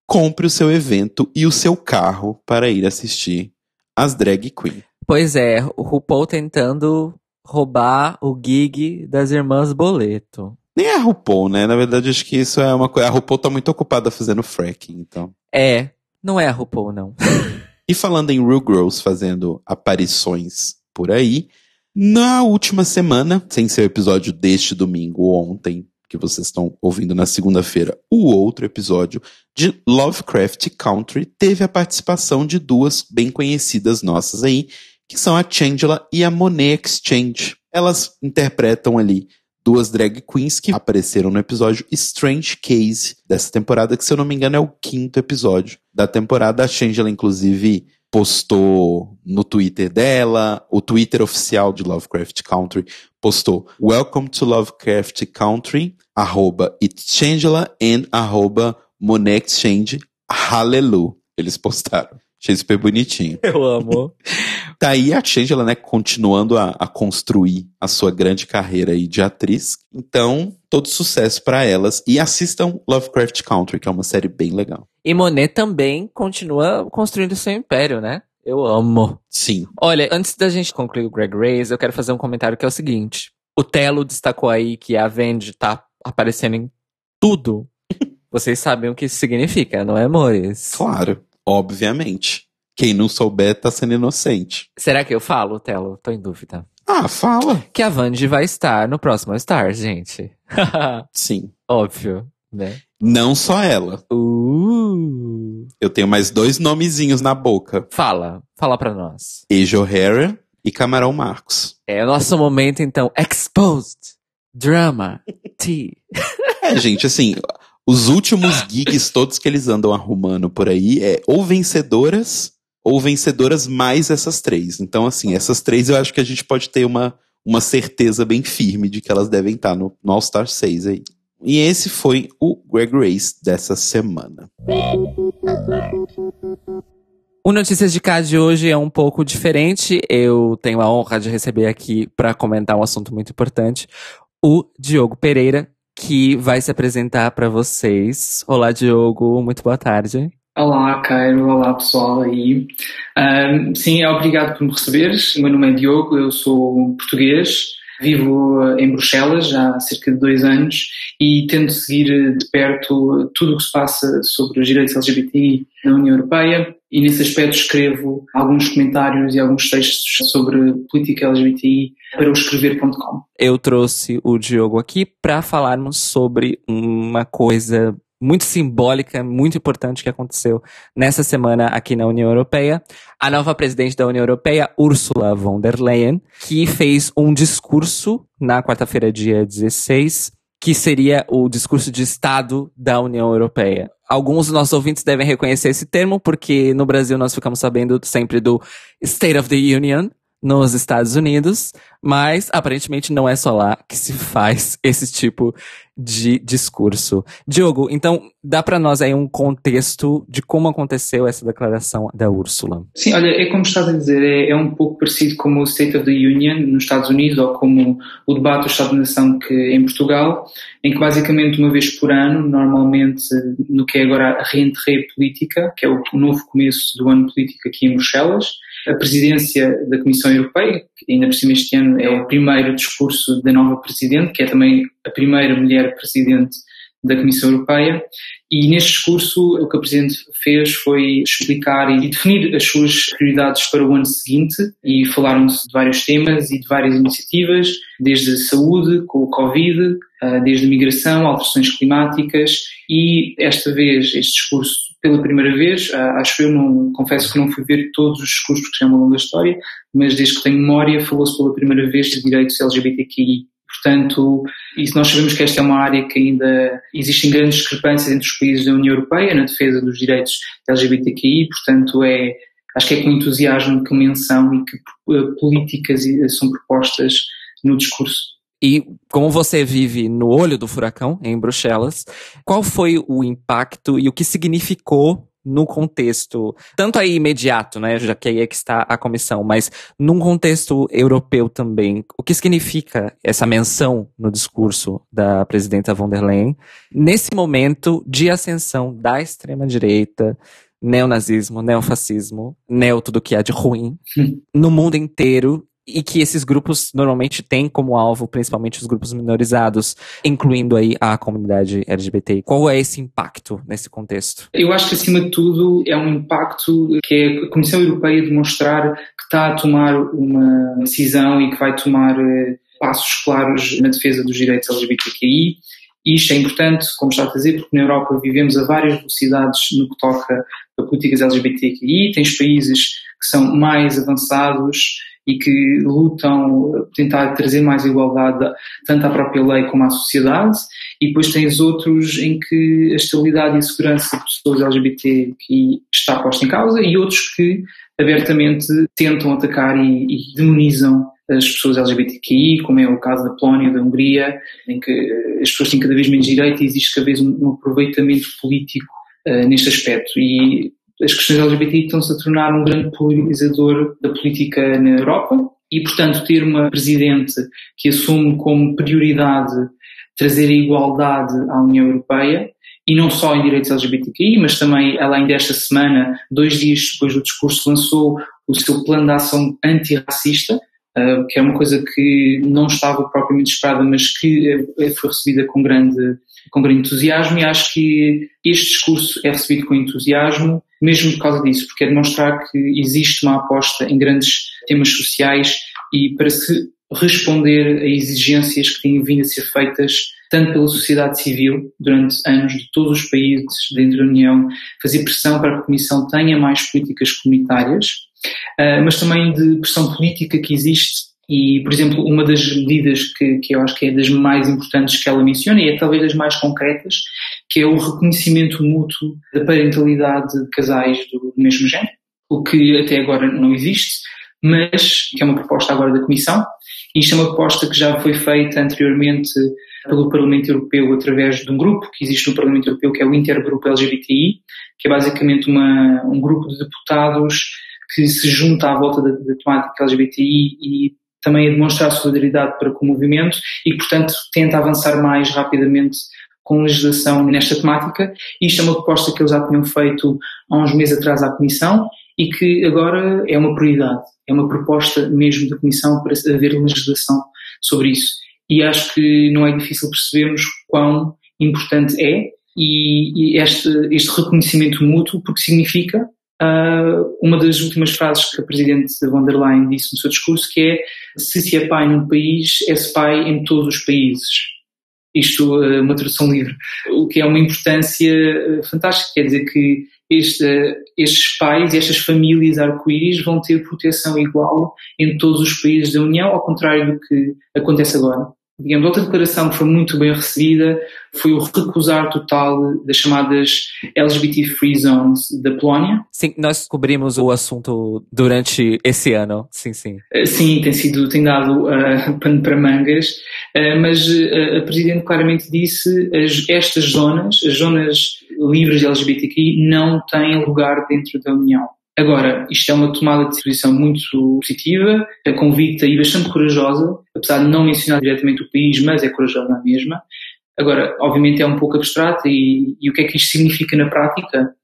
compre o seu evento e o seu carro para ir assistir as drag queen. Pois é, o RuPaul tentando roubar o gig das irmãs Boleto. Nem a RuPaul, né? Na verdade, acho que isso é uma coisa. A RuPaul tá muito ocupada fazendo fracking, então. É, não é a RuPaul, não. (laughs) e falando em Real Girls fazendo aparições por aí, na última semana, sem ser o episódio deste domingo, ontem, que vocês estão ouvindo na segunda-feira, o outro episódio de Lovecraft Country teve a participação de duas bem conhecidas nossas aí, que são a Changela e a Monet Exchange. Elas interpretam ali duas drag queens que apareceram no episódio Strange Case dessa temporada, que se eu não me engano é o quinto episódio da temporada. A Shangela, inclusive, postou no Twitter dela, o Twitter oficial de Lovecraft Country postou Welcome to Lovecraft Country, arroba Itchangela and arroba Monet Exchange, Hallelujah. Eles postaram. Achei super bonitinho. Eu amo. (laughs) tá aí a Shangela, né, continuando a, a, construir a sua grande carreira aí de atriz. Então, todo sucesso para elas. E assistam Lovecraft Country, que é uma série bem legal. E Monet também continua construindo seu império, né? Eu amo. Sim. Olha, antes da gente concluir o Greg Race, eu quero fazer um comentário que é o seguinte. O Telo destacou aí que a Vendi tá aparecendo em tudo. (laughs) Vocês sabem o que isso significa, não é, amores? Claro. Obviamente. Quem não souber tá sendo inocente. Será que eu falo, Telo? Tô em dúvida. Ah, fala. Que a Vandy vai estar no próximo Star, gente. (laughs) Sim. Óbvio, né? Não só ela. Uh. Eu tenho mais dois nomezinhos na boca. Fala, fala pra nós. Ejo O'Hara e Camarão Marcos. É o nosso momento, então, exposed. Drama. T. (laughs) é, gente, assim, os últimos gigs todos que eles andam arrumando por aí é ou vencedoras ou vencedoras mais essas três. Então, assim, essas três eu acho que a gente pode ter uma, uma certeza bem firme de que elas devem estar no, no All-Star 6 aí. E esse foi o Greg Race dessa semana. O Notícias de Cá de hoje é um pouco diferente. Eu tenho a honra de receber aqui para comentar um assunto muito importante o Diogo Pereira, que vai se apresentar para vocês. Olá, Diogo, muito boa tarde. Olá, Cairo, olá pessoal aí. Um, sim, obrigado por me receberes. O meu nome é Diogo, eu sou português, vivo em Bruxelas já há cerca de dois anos e tento seguir de perto tudo o que se passa sobre os direitos LGBTI na União Europeia e nesse aspecto escrevo alguns comentários e alguns textos sobre política LGBTI para o escrever.com. Eu trouxe o Diogo aqui para falarmos sobre uma coisa muito simbólica, muito importante que aconteceu nessa semana aqui na União Europeia. A nova presidente da União Europeia, Ursula von der Leyen, que fez um discurso na quarta-feira, dia 16, que seria o discurso de Estado da União Europeia. Alguns dos nossos ouvintes devem reconhecer esse termo, porque no Brasil nós ficamos sabendo sempre do State of the Union, nos Estados Unidos, mas aparentemente não é só lá que se faz (laughs) esse tipo de discurso. Diogo, então dá para nós aí um contexto de como aconteceu essa declaração da Úrsula. Sim, olha, é como estás a dizer, é, é, um pouco parecido como o State of the Union nos Estados Unidos ou como o debate do Estado-nação que em Portugal, em que basicamente uma vez por ano, normalmente no que é agora a reentrée política, que é o novo começo do ano político aqui em Bruxelas, a presidência da Comissão Europeia, que ainda por cima este ano é o primeiro discurso da nova presidente, que é também a primeira mulher presidente da Comissão Europeia. E neste discurso, o que a Presidente fez foi explicar e definir as suas prioridades para o ano seguinte e falaram-se de vários temas e de várias iniciativas, desde saúde, com o Covid, ah, desde migração, alterações climáticas e esta vez, este discurso, pela primeira vez, ah, acho eu, não, confesso que não fui ver todos os discursos que já ao longo da história, mas desde que tenho memória, falou-se pela primeira vez de direitos LGBTQI Portanto, e nós sabemos que esta é uma área que ainda existem grandes discrepâncias entre os países da União Europeia na defesa dos direitos LGBTQI, portanto é, acho que é com entusiasmo que menção e que uh, políticas são propostas no discurso. E como você vive no olho do furacão, em Bruxelas, qual foi o impacto e o que significou no contexto, tanto aí imediato, né, já que aí é que está a comissão, mas num contexto europeu também, o que significa essa menção no discurso da presidenta von der Leyen nesse momento de ascensão da extrema-direita, neonazismo, neofascismo, neo tudo que há de ruim, no mundo inteiro e que esses grupos normalmente têm como alvo, principalmente os grupos minorizados, incluindo aí a comunidade LGBT. Qual é esse impacto nesse contexto? Eu acho que acima de tudo é um impacto que a Comissão Europeia demonstrar que está a tomar uma decisão e que vai tomar eh, passos claros na defesa dos direitos LGBTQI. Isto é importante, como está a dizer, porque na Europa vivemos a várias velocidades no que toca a políticas LGBTQI. Tens países que são mais avançados e que lutam por tentar trazer mais igualdade tanto à própria lei como à sociedade, e depois tens outros em que a estabilidade e a segurança de pessoas LGBT que está posta em causa, e outros que abertamente tentam atacar e, e demonizam as pessoas LGBTQI, como é o caso da Polónia, da Hungria, em que as pessoas têm cada vez menos direito e existe cada vez um aproveitamento político uh, neste aspecto. E as questões LGBTI estão-se a tornar um grande polarizador da política na Europa e, portanto, ter uma presidente que assume como prioridade trazer a igualdade à União Europeia e não só em direitos LGBTQI, mas também ela ainda esta semana, dois dias depois do discurso, lançou o seu plano de ação antirracista, uh, que é uma coisa que não estava propriamente esperada, mas que uh, foi recebida com grande, com grande entusiasmo e acho que este discurso é recebido com entusiasmo mesmo por causa disso, porque é demonstrar que existe uma aposta em grandes temas sociais e para se responder a exigências que têm vindo a ser feitas tanto pela sociedade civil durante anos de todos os países dentro da União, fazer pressão para que a Comissão tenha mais políticas comunitárias, ah, mas também de pressão política que existe e, por exemplo, uma das medidas que, que eu acho que é das mais importantes que ela menciona, e é talvez das mais concretas, que é o reconhecimento mútuo da parentalidade de casais do mesmo género, o que até agora não existe, mas que é uma proposta agora da Comissão, e isto é uma proposta que já foi feita anteriormente pelo Parlamento Europeu através de um grupo que existe no Parlamento Europeu, que é o Intergrupo LGBTI, que é basicamente uma, um grupo de deputados que se junta à volta da, da temática LGBTI e também a demonstrar solidariedade para com o movimento e, portanto, tenta avançar mais rapidamente com legislação nesta temática. Isto é uma proposta que eles já tinham feito há uns meses atrás à Comissão e que agora é uma prioridade. É uma proposta mesmo da Comissão para haver legislação sobre isso. E acho que não é difícil percebermos quão importante é e, este, este reconhecimento mútuo, porque significa Uh, uma das últimas frases que a Presidente von der Leyen disse no seu discurso, que é se se é pai num país, é-se pai em todos os países. Isto é uma tradução livre. O que é uma importância ah, fantástica, quer dizer que este, estes pais e estas famílias arco-íris vão ter proteção igual em todos os países da União, ao contrário do que acontece agora. Digamos, outra declaração que foi muito bem recebida foi o recusar total das chamadas LGBT Free Zones da Polónia. Sim, nós cobrimos o assunto durante esse ano, sim, sim. Eh, sim, tem sido, tem dado uh, (laughs) pano para mangas, uh, mas uh, a Presidente claramente disse as, estas zonas, as zonas livres de LGBTQI, não têm lugar dentro da União. Agora, isto é uma tomada de posição muito positiva, é convicta e bastante corajosa, apesar de não mencionar diretamente o país, mas é corajosa na mesma. Agora, obviamente é um pouco abstrata e, e o que é que isto significa na prática?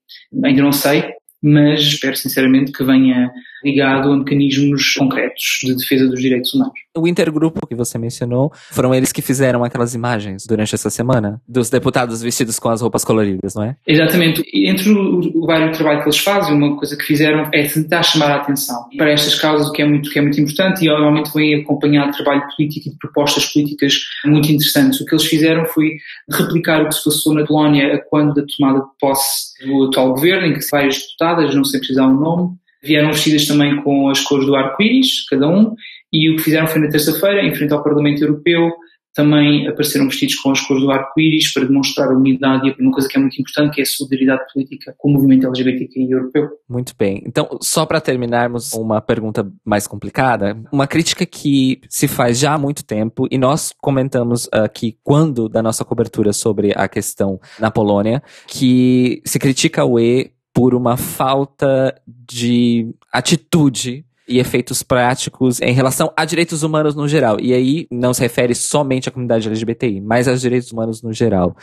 Ainda não sei, mas espero sinceramente que venha ligado a mecanismos concretos de defesa dos direitos humanos. O intergrupo que você mencionou, foram eles que fizeram aquelas imagens durante essa semana? Dos deputados vestidos com as roupas coloridas, não é? Exatamente. Entre o, o vário trabalho que eles fazem, uma coisa que fizeram é tentar chamar a atenção para estas causas, o que é muito, que é muito importante, e normalmente vem acompanhado de trabalho político e de propostas políticas muito interessantes. O que eles fizeram foi replicar o que se passou na Polónia quando da tomada de posse do atual governo, em que várias deputadas, não sei precisar o nome, vieram vestidas também com as cores do arco-íris, cada um, e o que fizeram foi na terça-feira, em frente ao Parlamento Europeu, também apareceram vestidos com as cores do arco-íris para demonstrar a unidade e uma coisa que é muito importante, que é a solidariedade política com o movimento LGBTQI europeu. Muito bem. Então, só para terminarmos uma pergunta mais complicada, uma crítica que se faz já há muito tempo e nós comentamos aqui quando da nossa cobertura sobre a questão na Polônia, que se critica o E por uma falta de atitude e efeitos práticos em relação a direitos humanos no geral. E aí não se refere somente à comunidade LGBTI, mas aos direitos humanos no geral.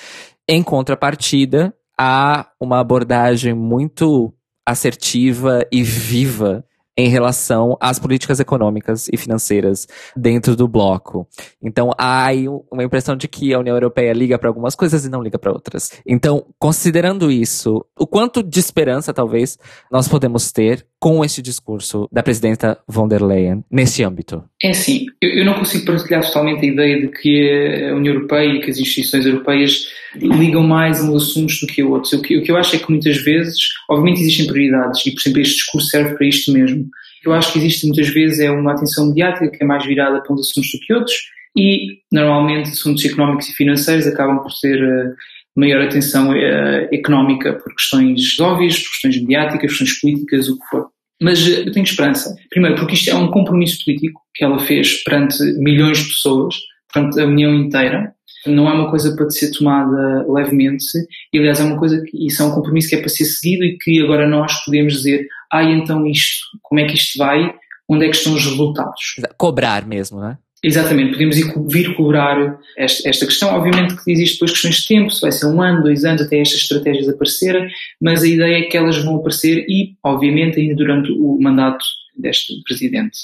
Em contrapartida, há uma abordagem muito assertiva e viva em relação às políticas econômicas e financeiras dentro do bloco. Então há aí uma impressão de que a União Europeia liga para algumas coisas e não liga para outras. Então, considerando isso, o quanto de esperança talvez nós podemos ter com esse discurso da presidenta von der Leyen nesse âmbito? É assim, eu, não consigo partilhar totalmente a ideia de que a União Europeia e que as instituições europeias ligam mais uns assuntos do que a outros. O que, o que eu acho é que muitas vezes, obviamente existem prioridades e, por exemplo, este discurso serve para isto mesmo. Eu acho que existe muitas vezes é uma atenção mediática que é mais virada para uns assuntos do que outros e, normalmente, assuntos económicos e financeiros acabam por ter uh, maior atenção uh, económica por questões óbvias, por questões mediáticas, questões políticas, o que for. Mas uh, eu tenho esperança. Primeiro, porque isto é um compromisso político que ela fez perante milhões de pessoas, perante a União inteira, não é uma coisa para ser tomada levemente, e aliás é uma coisa que isso é um compromisso que é para ser seguido e que agora nós podemos dizer, ah, então isto, como é que isto vai, onde é que estão os resultados? Cobrar mesmo, não é? Exatamente, podemos vir cobrar esta, questão. Obviamente que existe depois questões de tempo, se vai ser um ano, dois anos até estas estratégias aparecerem, mas a ideia é que elas vão aparecer e, obviamente, ainda durante o mandato deste presidente.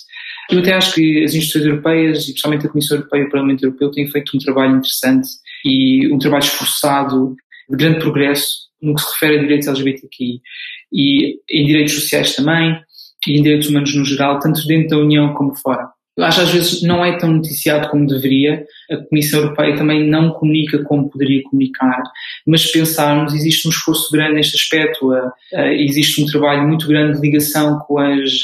Eu até acho que as instituições europeias, e principalmente a Comissão Europeia e o Parlamento Europeu, têm feito um trabalho interessante e um trabalho esforçado, de grande progresso, no que se refere a direitos LGBTQI e em direitos sociais também, e em direitos humanos no geral, tanto dentro da União como fora. Acho às vezes não é tão noticiado como deveria, a Comissão Europeia também não comunica como poderia comunicar, mas pensarmos, existe um esforço grande neste aspecto, existe um trabalho muito grande de ligação com as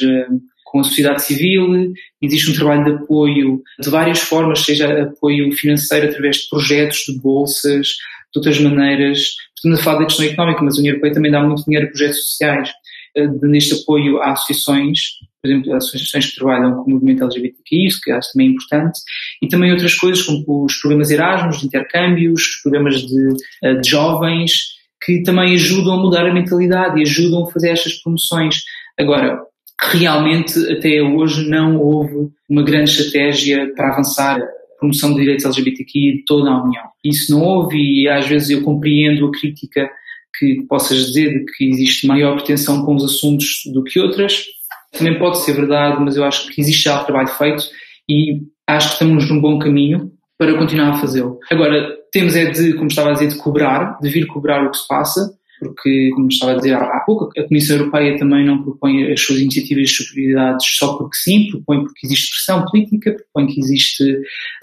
com a sociedade civil, existe um trabalho de apoio de várias formas, seja apoio financeiro através de projetos, de bolsas, de outras maneiras. Estamos a falar da questão económica, mas a União Europeia também dá muito dinheiro a projetos sociais, eh, neste apoio a associações, por exemplo, associações que trabalham com o movimento LGBTQI, isso que acho também importante, e também outras coisas como os programas Erasmus, de intercâmbios, os programas de, eh, de jovens, que também ajudam a mudar a mentalidade e ajudam a fazer estas promoções. Agora, realmente até hoje não houve uma grande estratégia para avançar a promoção de direitos LGBTQI de toda a União. Isso não houve e às vezes eu compreendo a crítica que possas dizer de que existe maior pretensão com os assuntos do que outras. Também pode ser verdade, mas eu acho que existe já trabalho feito e acho que estamos num bom caminho para continuar a fazê-lo. Agora, temos é de, como estava a dizer, de cobrar, de vir cobrar o que se passa, porque, como estava a dizer há pouco, a Comissão Europeia também não propõe as suas iniciativas de prioridades só porque sim, propõe porque existe pressão política, propõe que existe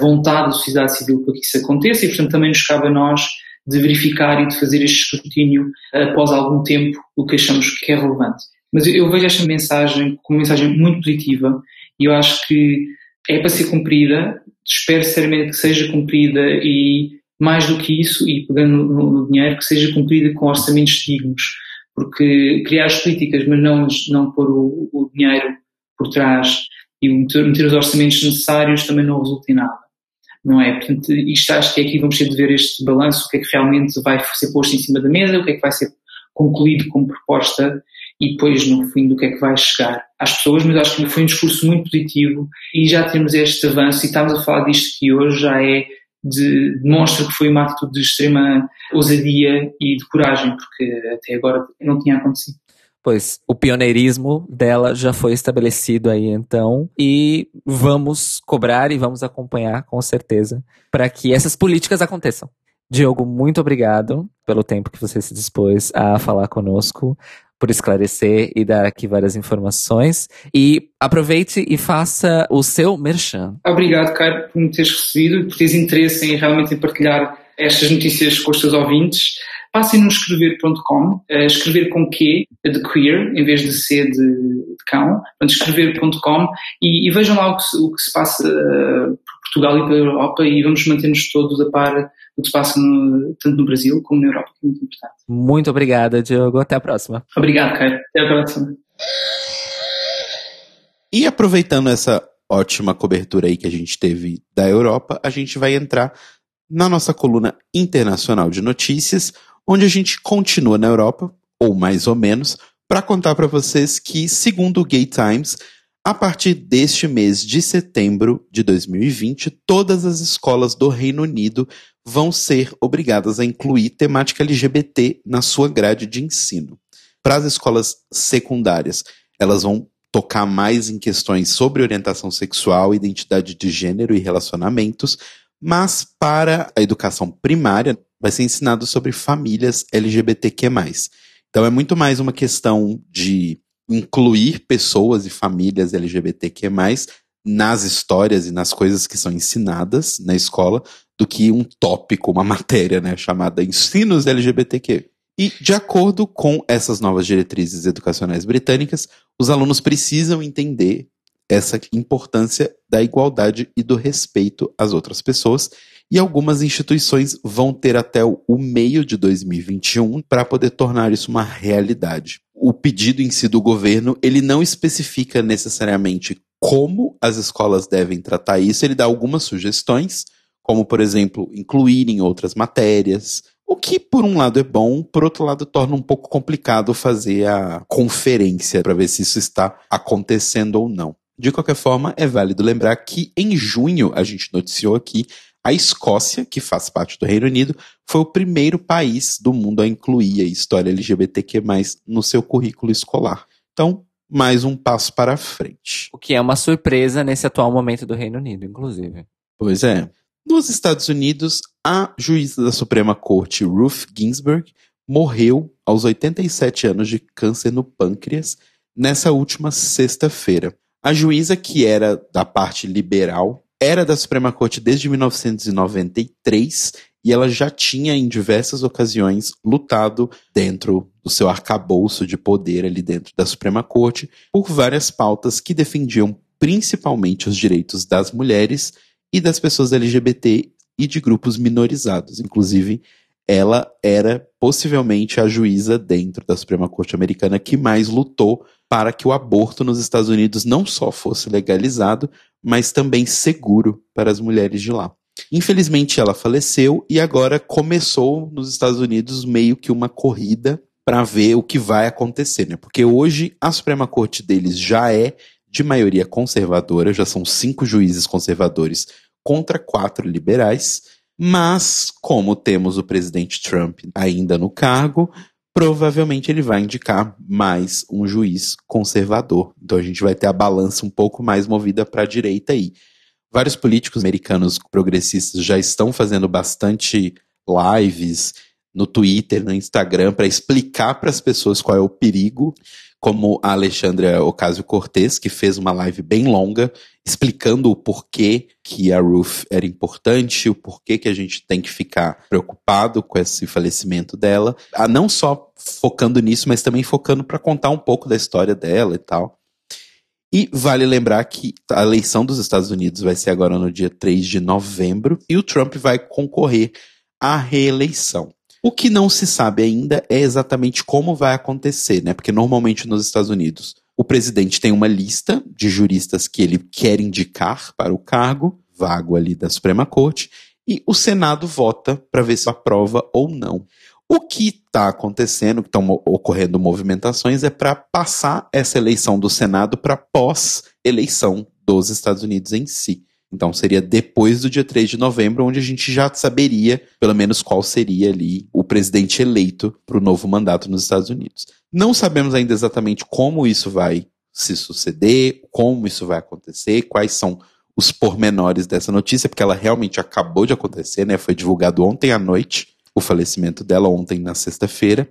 vontade da sociedade civil para que isso aconteça e, portanto, também nos cabe a nós de verificar e de fazer este escrutínio após algum tempo o que achamos que é relevante. Mas eu vejo esta mensagem como uma mensagem muito positiva e eu acho que é para ser cumprida, espero sinceramente que seja cumprida e mais do que isso, e pegando no, no dinheiro, que seja cumprida com orçamentos dignos, porque criar as políticas, mas não, não pôr o, o dinheiro por trás e meter, meter, os orçamentos necessários também não resulta em nada. Não é? Portanto, isto acho que é aqui vamos ter de ver este balanço, o que é que realmente vai ser posto em cima da mesa, o que é que vai ser concluído como proposta e depois, no fim, do que é que vai chegar às pessoas, mas acho que foi um discurso muito positivo e já temos este avanço e estamos a falar disto que hoje já é de, demonstra que foi uma atitude de extrema ousadia e de coragem, porque até agora não tinha acontecido. pois o pioneirismo dela já foi estabelecido aí então, e vamos cobrar e vamos acompanhar com certeza para que essas políticas aconteçam. Diogo, muito obrigado pelo tempo que você se dispôs a falar conosco, por esclarecer e dar aqui várias informações. E aproveite e faça o seu merchan. Obrigado, Caio, por me teres recebido e por teres interesse em realmente partilhar estas notícias com os teus ouvintes. Passem no escrever.com, uh, escrever com Q, de queer, em vez de C de, de cão, escrever.com e, e, vejam lá o que, o que se passa uh, por Portugal e pela Europa e vamos manter-nos todos a par do que se passa no, tanto no Brasil como na Europa, que é muito importante. Muito obrigada, Diogo. Até a próxima. Obrigado, Caio. Até a próxima. E aproveitando essa ótima cobertura aí que a gente teve da Europa, a gente vai entrar na nossa coluna internacional de notícias, onde a gente continua na Europa, ou mais ou menos, para contar para vocês que, segundo o Gay Times, a partir deste mês de setembro de 2020, todas as escolas do Reino Unido vão ser obrigadas a incluir temática LGBT na sua grade de ensino. Para as escolas secundárias, elas vão tocar mais em questões sobre orientação sexual, identidade de gênero e relacionamentos, mas para a educação primária vai ser ensinado sobre famílias LGBTQ+. Então é muito mais uma questão de incluir pessoas e famílias LGBTQ+, nas histórias e nas coisas que são ensinadas na escola, do que um tópico, uma matéria, né, chamada Ensinos LGBTQ. E, de acordo com essas novas diretrizes educacionais britânicas, os alunos precisam entender essa importância da igualdade e do respeito às outras pessoas, e algumas instituições vão ter até o meio de 2021 para poder tornar isso uma realidade. O pedido em si do governo, ele não especifica necessariamente como as escolas devem tratar isso, ele dá algumas sugestões, como, por exemplo, incluir em outras matérias, o que, por um lado, é bom, por outro lado, torna um pouco complicado fazer a conferência para ver se isso está acontecendo ou não. De qualquer forma, é válido lembrar que em junho a gente noticiou aqui a Escócia, que faz parte do Reino Unido, foi o primeiro país do mundo a incluir a história LGBTQ+, no seu currículo escolar. Então, mais um passo para frente. O que é uma surpresa nesse atual momento do Reino Unido, inclusive. Pois é. Nos Estados Unidos, a juíza da Suprema Corte Ruth Ginsburg morreu aos 87 anos de câncer no pâncreas nessa última sexta-feira. A juíza, que era da parte liberal, era da Suprema Corte desde 1993 e ela já tinha em diversas ocasiões lutado dentro do seu arcabouço de poder ali dentro da Suprema Corte por várias pautas que defendiam principalmente os direitos das mulheres e das pessoas LGBT e de grupos minorizados. Inclusive, ela era possivelmente a juíza dentro da Suprema Corte Americana que mais lutou para que o aborto nos Estados Unidos não só fosse legalizado, mas também seguro para as mulheres de lá. Infelizmente, ela faleceu e agora começou nos Estados Unidos meio que uma corrida para ver o que vai acontecer, né? Porque hoje a Suprema Corte deles já é de maioria conservadora, já são cinco juízes conservadores contra quatro liberais, mas como temos o presidente Trump ainda no cargo, provavelmente ele vai indicar mais um juiz conservador. Então a gente vai ter a balança um pouco mais movida para a direita aí. Vários políticos americanos progressistas já estão fazendo bastante lives no Twitter, no Instagram, para explicar para as pessoas qual é o perigo como a Alexandra Ocasio-Cortez, que fez uma live bem longa explicando o porquê que a Ruth era importante, o porquê que a gente tem que ficar preocupado com esse falecimento dela, a não só focando nisso, mas também focando para contar um pouco da história dela e tal. E vale lembrar que a eleição dos Estados Unidos vai ser agora no dia 3 de novembro e o Trump vai concorrer à reeleição. O que não se sabe ainda é exatamente como vai acontecer, né? Porque normalmente nos Estados Unidos o presidente tem uma lista de juristas que ele quer indicar para o cargo, vago ali da Suprema Corte, e o Senado vota para ver se aprova ou não. O que está acontecendo, que estão ocorrendo movimentações, é para passar essa eleição do Senado para pós-eleição dos Estados Unidos em si. Então seria depois do dia 3 de novembro, onde a gente já saberia, pelo menos, qual seria ali o presidente eleito para o novo mandato nos Estados Unidos. Não sabemos ainda exatamente como isso vai se suceder, como isso vai acontecer, quais são os pormenores dessa notícia, porque ela realmente acabou de acontecer, né? Foi divulgado ontem à noite o falecimento dela ontem na sexta-feira.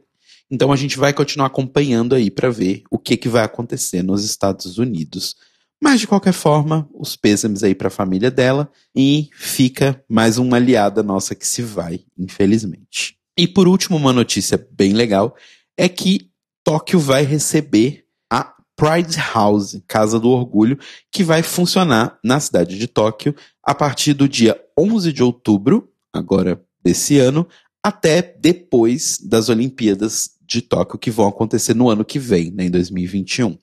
Então a gente vai continuar acompanhando aí para ver o que, que vai acontecer nos Estados Unidos. Mas de qualquer forma, os pêsames aí para a família dela e fica mais uma aliada nossa que se vai, infelizmente. E por último, uma notícia bem legal é que Tóquio vai receber a Pride House, Casa do Orgulho, que vai funcionar na cidade de Tóquio a partir do dia 11 de outubro, agora desse ano, até depois das Olimpíadas de Tóquio, que vão acontecer no ano que vem, né, em 2021.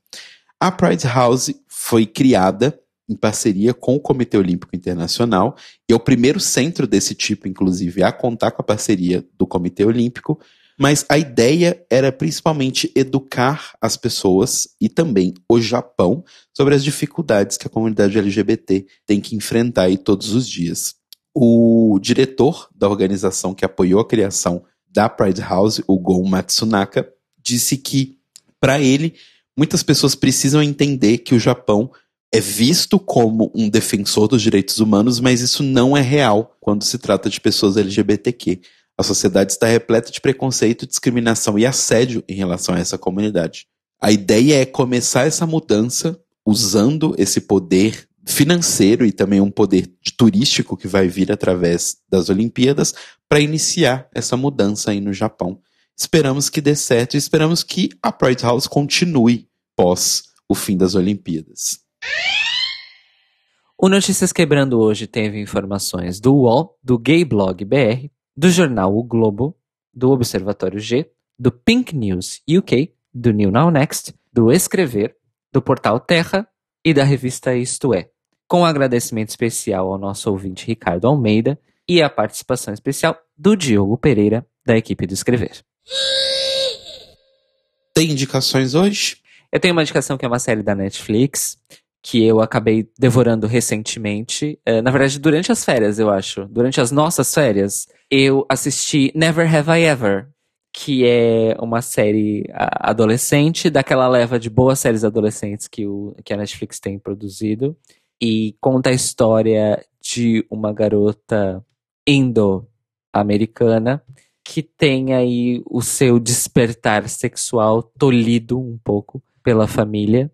A Pride House foi criada em parceria com o Comitê Olímpico Internacional e é o primeiro centro desse tipo, inclusive, a contar com a parceria do Comitê Olímpico. Mas a ideia era principalmente educar as pessoas e também o Japão sobre as dificuldades que a comunidade LGBT tem que enfrentar aí todos os dias. O diretor da organização que apoiou a criação da Pride House, o Gon Matsunaka, disse que, para ele, muitas pessoas precisam entender que o Japão é visto como um defensor dos direitos humanos, mas isso não é real quando se trata de pessoas LGBTQ. A sociedade está repleta de preconceito, discriminação e assédio em relação a essa comunidade. A ideia é começar essa mudança usando esse poder financeiro e também um poder turístico que vai vir através das Olimpíadas para iniciar essa mudança aí no Japão. Esperamos que dê certo e esperamos que a Pride House continue pós o fim das Olimpíadas. O Notícias Quebrando hoje teve informações do UOL, do Gay Blog BR, do jornal O Globo, do Observatório G, do Pink News UK, do New Now Next, do Escrever, do portal Terra e da revista Isto É com um agradecimento especial ao nosso ouvinte Ricardo Almeida e a participação especial do Diogo Pereira, da equipe do Escrever. Tem indicações hoje? Eu tenho uma indicação que é uma série da Netflix, que eu acabei devorando recentemente. Eh, na verdade, durante as férias, eu acho. Durante as nossas férias, eu assisti Never Have I Ever, que é uma série adolescente, daquela leva de boas séries adolescentes que, o, que a Netflix tem produzido e conta a história de uma garota indo-americana que tem aí o seu despertar sexual tolhido um pouco pela família.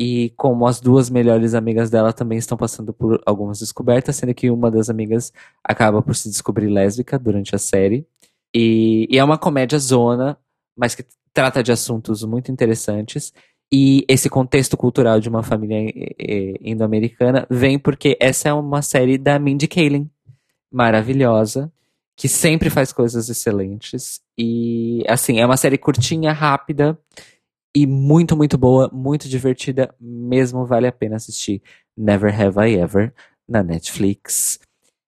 E como as duas melhores amigas dela também estão passando por algumas descobertas, sendo que uma das amigas acaba por se descobrir lésbica durante a série. E, e é uma comédia zona, mas que trata de assuntos muito interessantes. E esse contexto cultural de uma família eh, eh, indo-americana vem porque essa é uma série da Mindy Kaling, maravilhosa, que sempre faz coisas excelentes. E, assim, é uma série curtinha, rápida e muito, muito boa, muito divertida, mesmo vale a pena assistir. Never Have I Ever, na Netflix.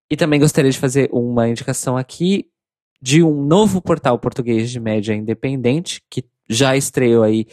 E também gostaria de fazer uma indicação aqui de um novo portal português de média independente, que já estreou aí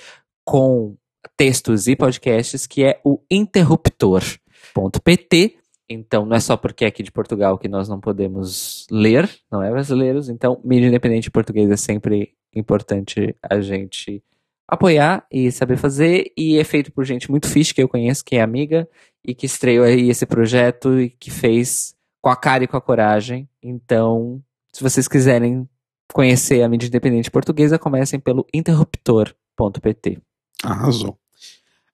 com textos e podcasts, que é o interruptor.pt. Então, não é só porque é aqui de Portugal que nós não podemos ler, não é brasileiros. Então, mídia independente em português é sempre importante a gente apoiar e saber fazer. E é feito por gente muito fixe que eu conheço, que é amiga, e que estreou aí esse projeto e que fez com a cara e com a coragem. Então, se vocês quiserem conhecer a mídia independente portuguesa, comecem pelo interruptor.pt. Arrasou.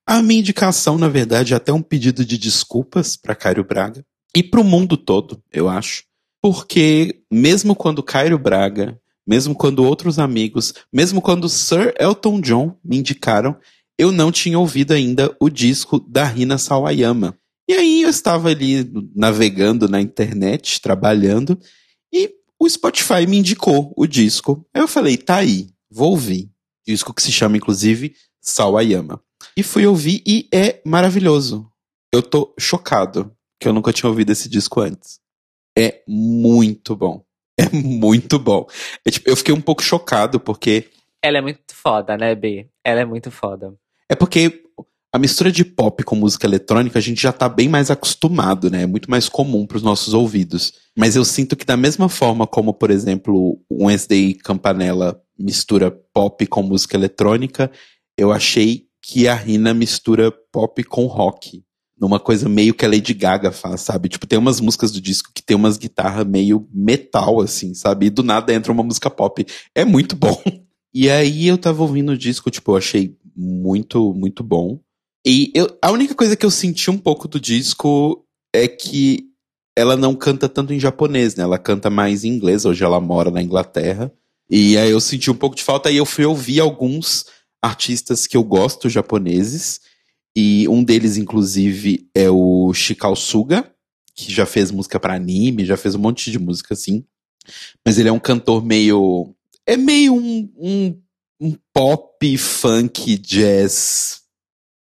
A minha indicação, na verdade, é até um pedido de desculpas para Cairo Braga e para o mundo todo, eu acho. Porque mesmo quando Cairo Braga, mesmo quando outros amigos, mesmo quando Sir Elton John me indicaram, eu não tinha ouvido ainda o disco da Rina Sawayama. E aí eu estava ali navegando na internet, trabalhando, e o Spotify me indicou o disco. Aí eu falei, tá aí, vou ouvir. Disco que se chama, inclusive, Sawayama. E fui ouvir e é maravilhoso. Eu tô chocado que eu nunca tinha ouvido esse disco antes. É muito bom. É muito bom. É, tipo, eu fiquei um pouco chocado porque. Ela é muito foda, né, B? Ela é muito foda. É porque a mistura de pop com música eletrônica a gente já tá bem mais acostumado, né? É muito mais comum para os nossos ouvidos. Mas eu sinto que da mesma forma como, por exemplo, o Wednesday Campanella mistura pop com música eletrônica, eu achei que a Rina mistura pop com rock. Numa coisa meio que a Lady Gaga faz, sabe? Tipo, tem umas músicas do disco que tem umas guitarras meio metal, assim, sabe? E do nada entra uma música pop. É muito bom. (laughs) E aí eu tava ouvindo o disco, tipo, eu achei muito, muito bom. E eu, a única coisa que eu senti um pouco do disco é que ela não canta tanto em japonês, né? Ela canta mais em inglês, hoje ela mora na Inglaterra. E aí eu senti um pouco de falta e eu fui ouvir alguns artistas que eu gosto japoneses. E um deles, inclusive, é o Shikao Suga, que já fez música para anime, já fez um monte de música assim. Mas ele é um cantor meio é meio um, um, um pop, funk, jazz,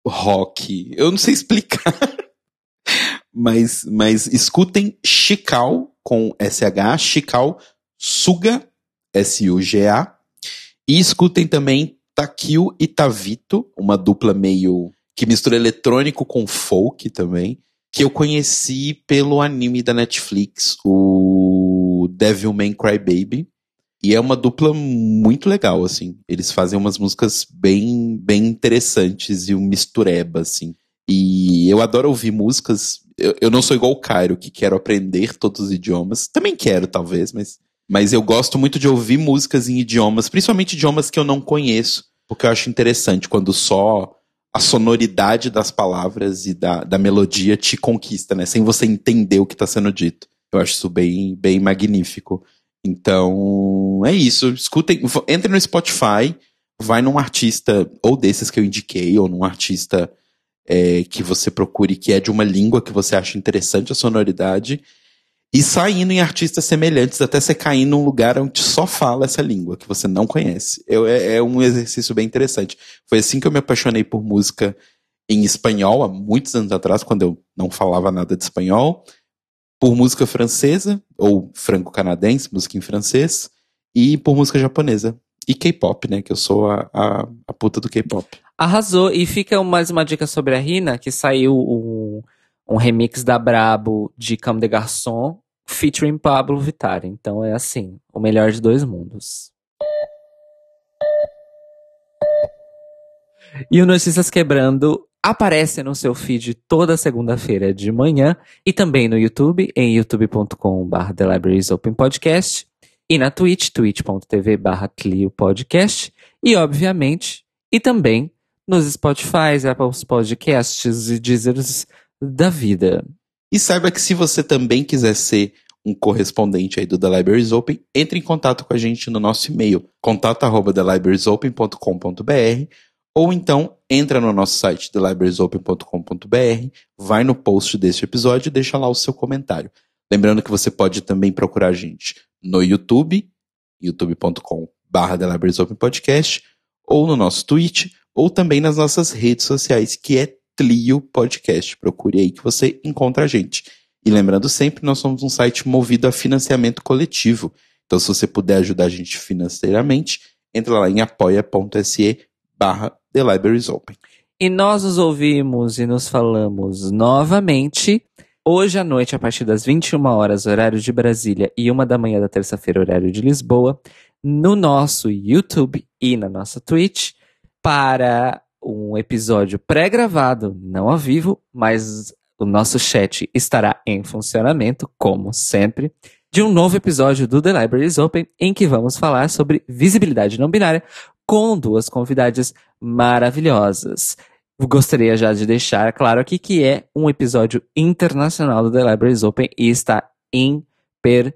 rock. Eu não sei (laughs) explicar. mas, mas escutem Chical com SH, Chical Suga, S-U-G-A. E escutem também Takio e Tavito, uma dupla meio que mistura eletrônico com folk também, que eu conheci pelo anime da Netflix, o Devilman Crybaby. E é uma dupla muito legal, assim. Eles fazem umas músicas bem, bem interessantes e um mistureba, assim. E eu adoro ouvir músicas. Eu, eu não sou igual o Cairo, que quero aprender todos os idiomas. Também quero, talvez, mas. Mas eu gosto muito de ouvir músicas em idiomas, principalmente idiomas que eu não conheço. Porque eu acho interessante quando só a sonoridade das palavras e da, da melodia te conquista, né? Sem você entender o que está sendo dito. Eu acho isso bem, bem magnífico. Então, é isso. Escutem, entre no Spotify, vai num artista, ou desses que eu indiquei, ou num artista é, que você procure que é de uma língua que você acha interessante a sonoridade, e saindo em artistas semelhantes até você cair num lugar onde só fala essa língua que você não conhece. Eu, é, é um exercício bem interessante. Foi assim que eu me apaixonei por música em espanhol há muitos anos atrás, quando eu não falava nada de espanhol por música francesa, ou franco-canadense, música em francês, e por música japonesa. E K-pop, né? Que eu sou a, a, a puta do K-pop. Arrasou. E fica mais uma dica sobre a Rina, que saiu um, um remix da Brabo de Cam de Garçon, featuring Pablo Vittar. Então é assim, o melhor de dois mundos. E o Notícias Quebrando aparece no seu feed toda segunda-feira de manhã e também no YouTube, em youtube.com.br The Libraries Open Podcast e na Twitch, twitch.tv barra Podcast e, obviamente, e também nos Spotify, Apple Podcasts e Deezers da vida. E saiba que se você também quiser ser um correspondente aí do The Libraries Open, entre em contato com a gente no nosso e-mail, contato@thelibrariesopen.com.br ou então entra no nosso site thelibrariesopen.com.br, vai no post deste episódio e deixa lá o seu comentário. Lembrando que você pode também procurar a gente no YouTube, youtube.com.br Podcast, ou no nosso Twitch, ou também nas nossas redes sociais, que é Tlio Podcast. Procure aí que você encontra a gente. E lembrando sempre, nós somos um site movido a financiamento coletivo. Então, se você puder ajudar a gente financeiramente, entra lá em apoia.se barra The Libraries Open. E nós nos ouvimos e nos falamos novamente hoje à noite, a partir das 21 horas, horário de Brasília, e uma da manhã da terça-feira, horário de Lisboa, no nosso YouTube e na nossa Twitch, para um episódio pré-gravado, não ao vivo, mas o nosso chat estará em funcionamento, como sempre, de um novo episódio do The Libraries Open, em que vamos falar sobre visibilidade não binária, com duas convidadas maravilhosas. Gostaria já de deixar claro aqui que é um episódio internacional do The Libraries Open e está imperdível.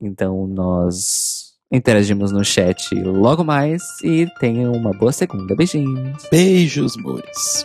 Então nós interagimos no chat logo mais e tenham uma boa segunda. Beijinhos. Beijos, amores.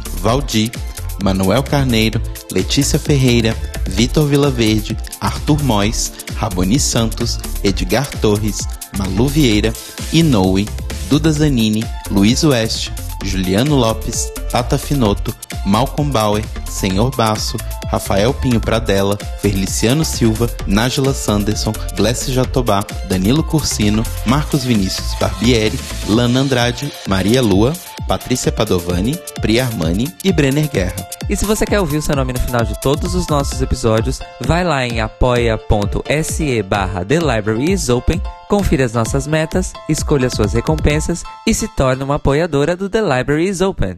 Valdir, Manuel Carneiro, Letícia Ferreira, Vitor Vilaverde, Arthur Mois, Raboni Santos, Edgar Torres, Malu Vieira, Inoue, Duda Zanini, Luiz Oeste, Juliano Lopes, Tata Finoto, Malcolm Bauer, Senhor Basso, Rafael Pinho Pradella, Feliciano Silva, Nájila Sanderson, Glessi Jatobá, Danilo Cursino, Marcos Vinícius Barbieri, Lana Andrade, Maria Lua, Patrícia Padovani, Pri Armani e Brenner Guerra. E se você quer ouvir o seu nome no final de todos os nossos episódios, vai lá em apoia.se barra The Library is Open, confira as nossas metas, escolha suas recompensas e se torne uma apoiadora do The Library is Open.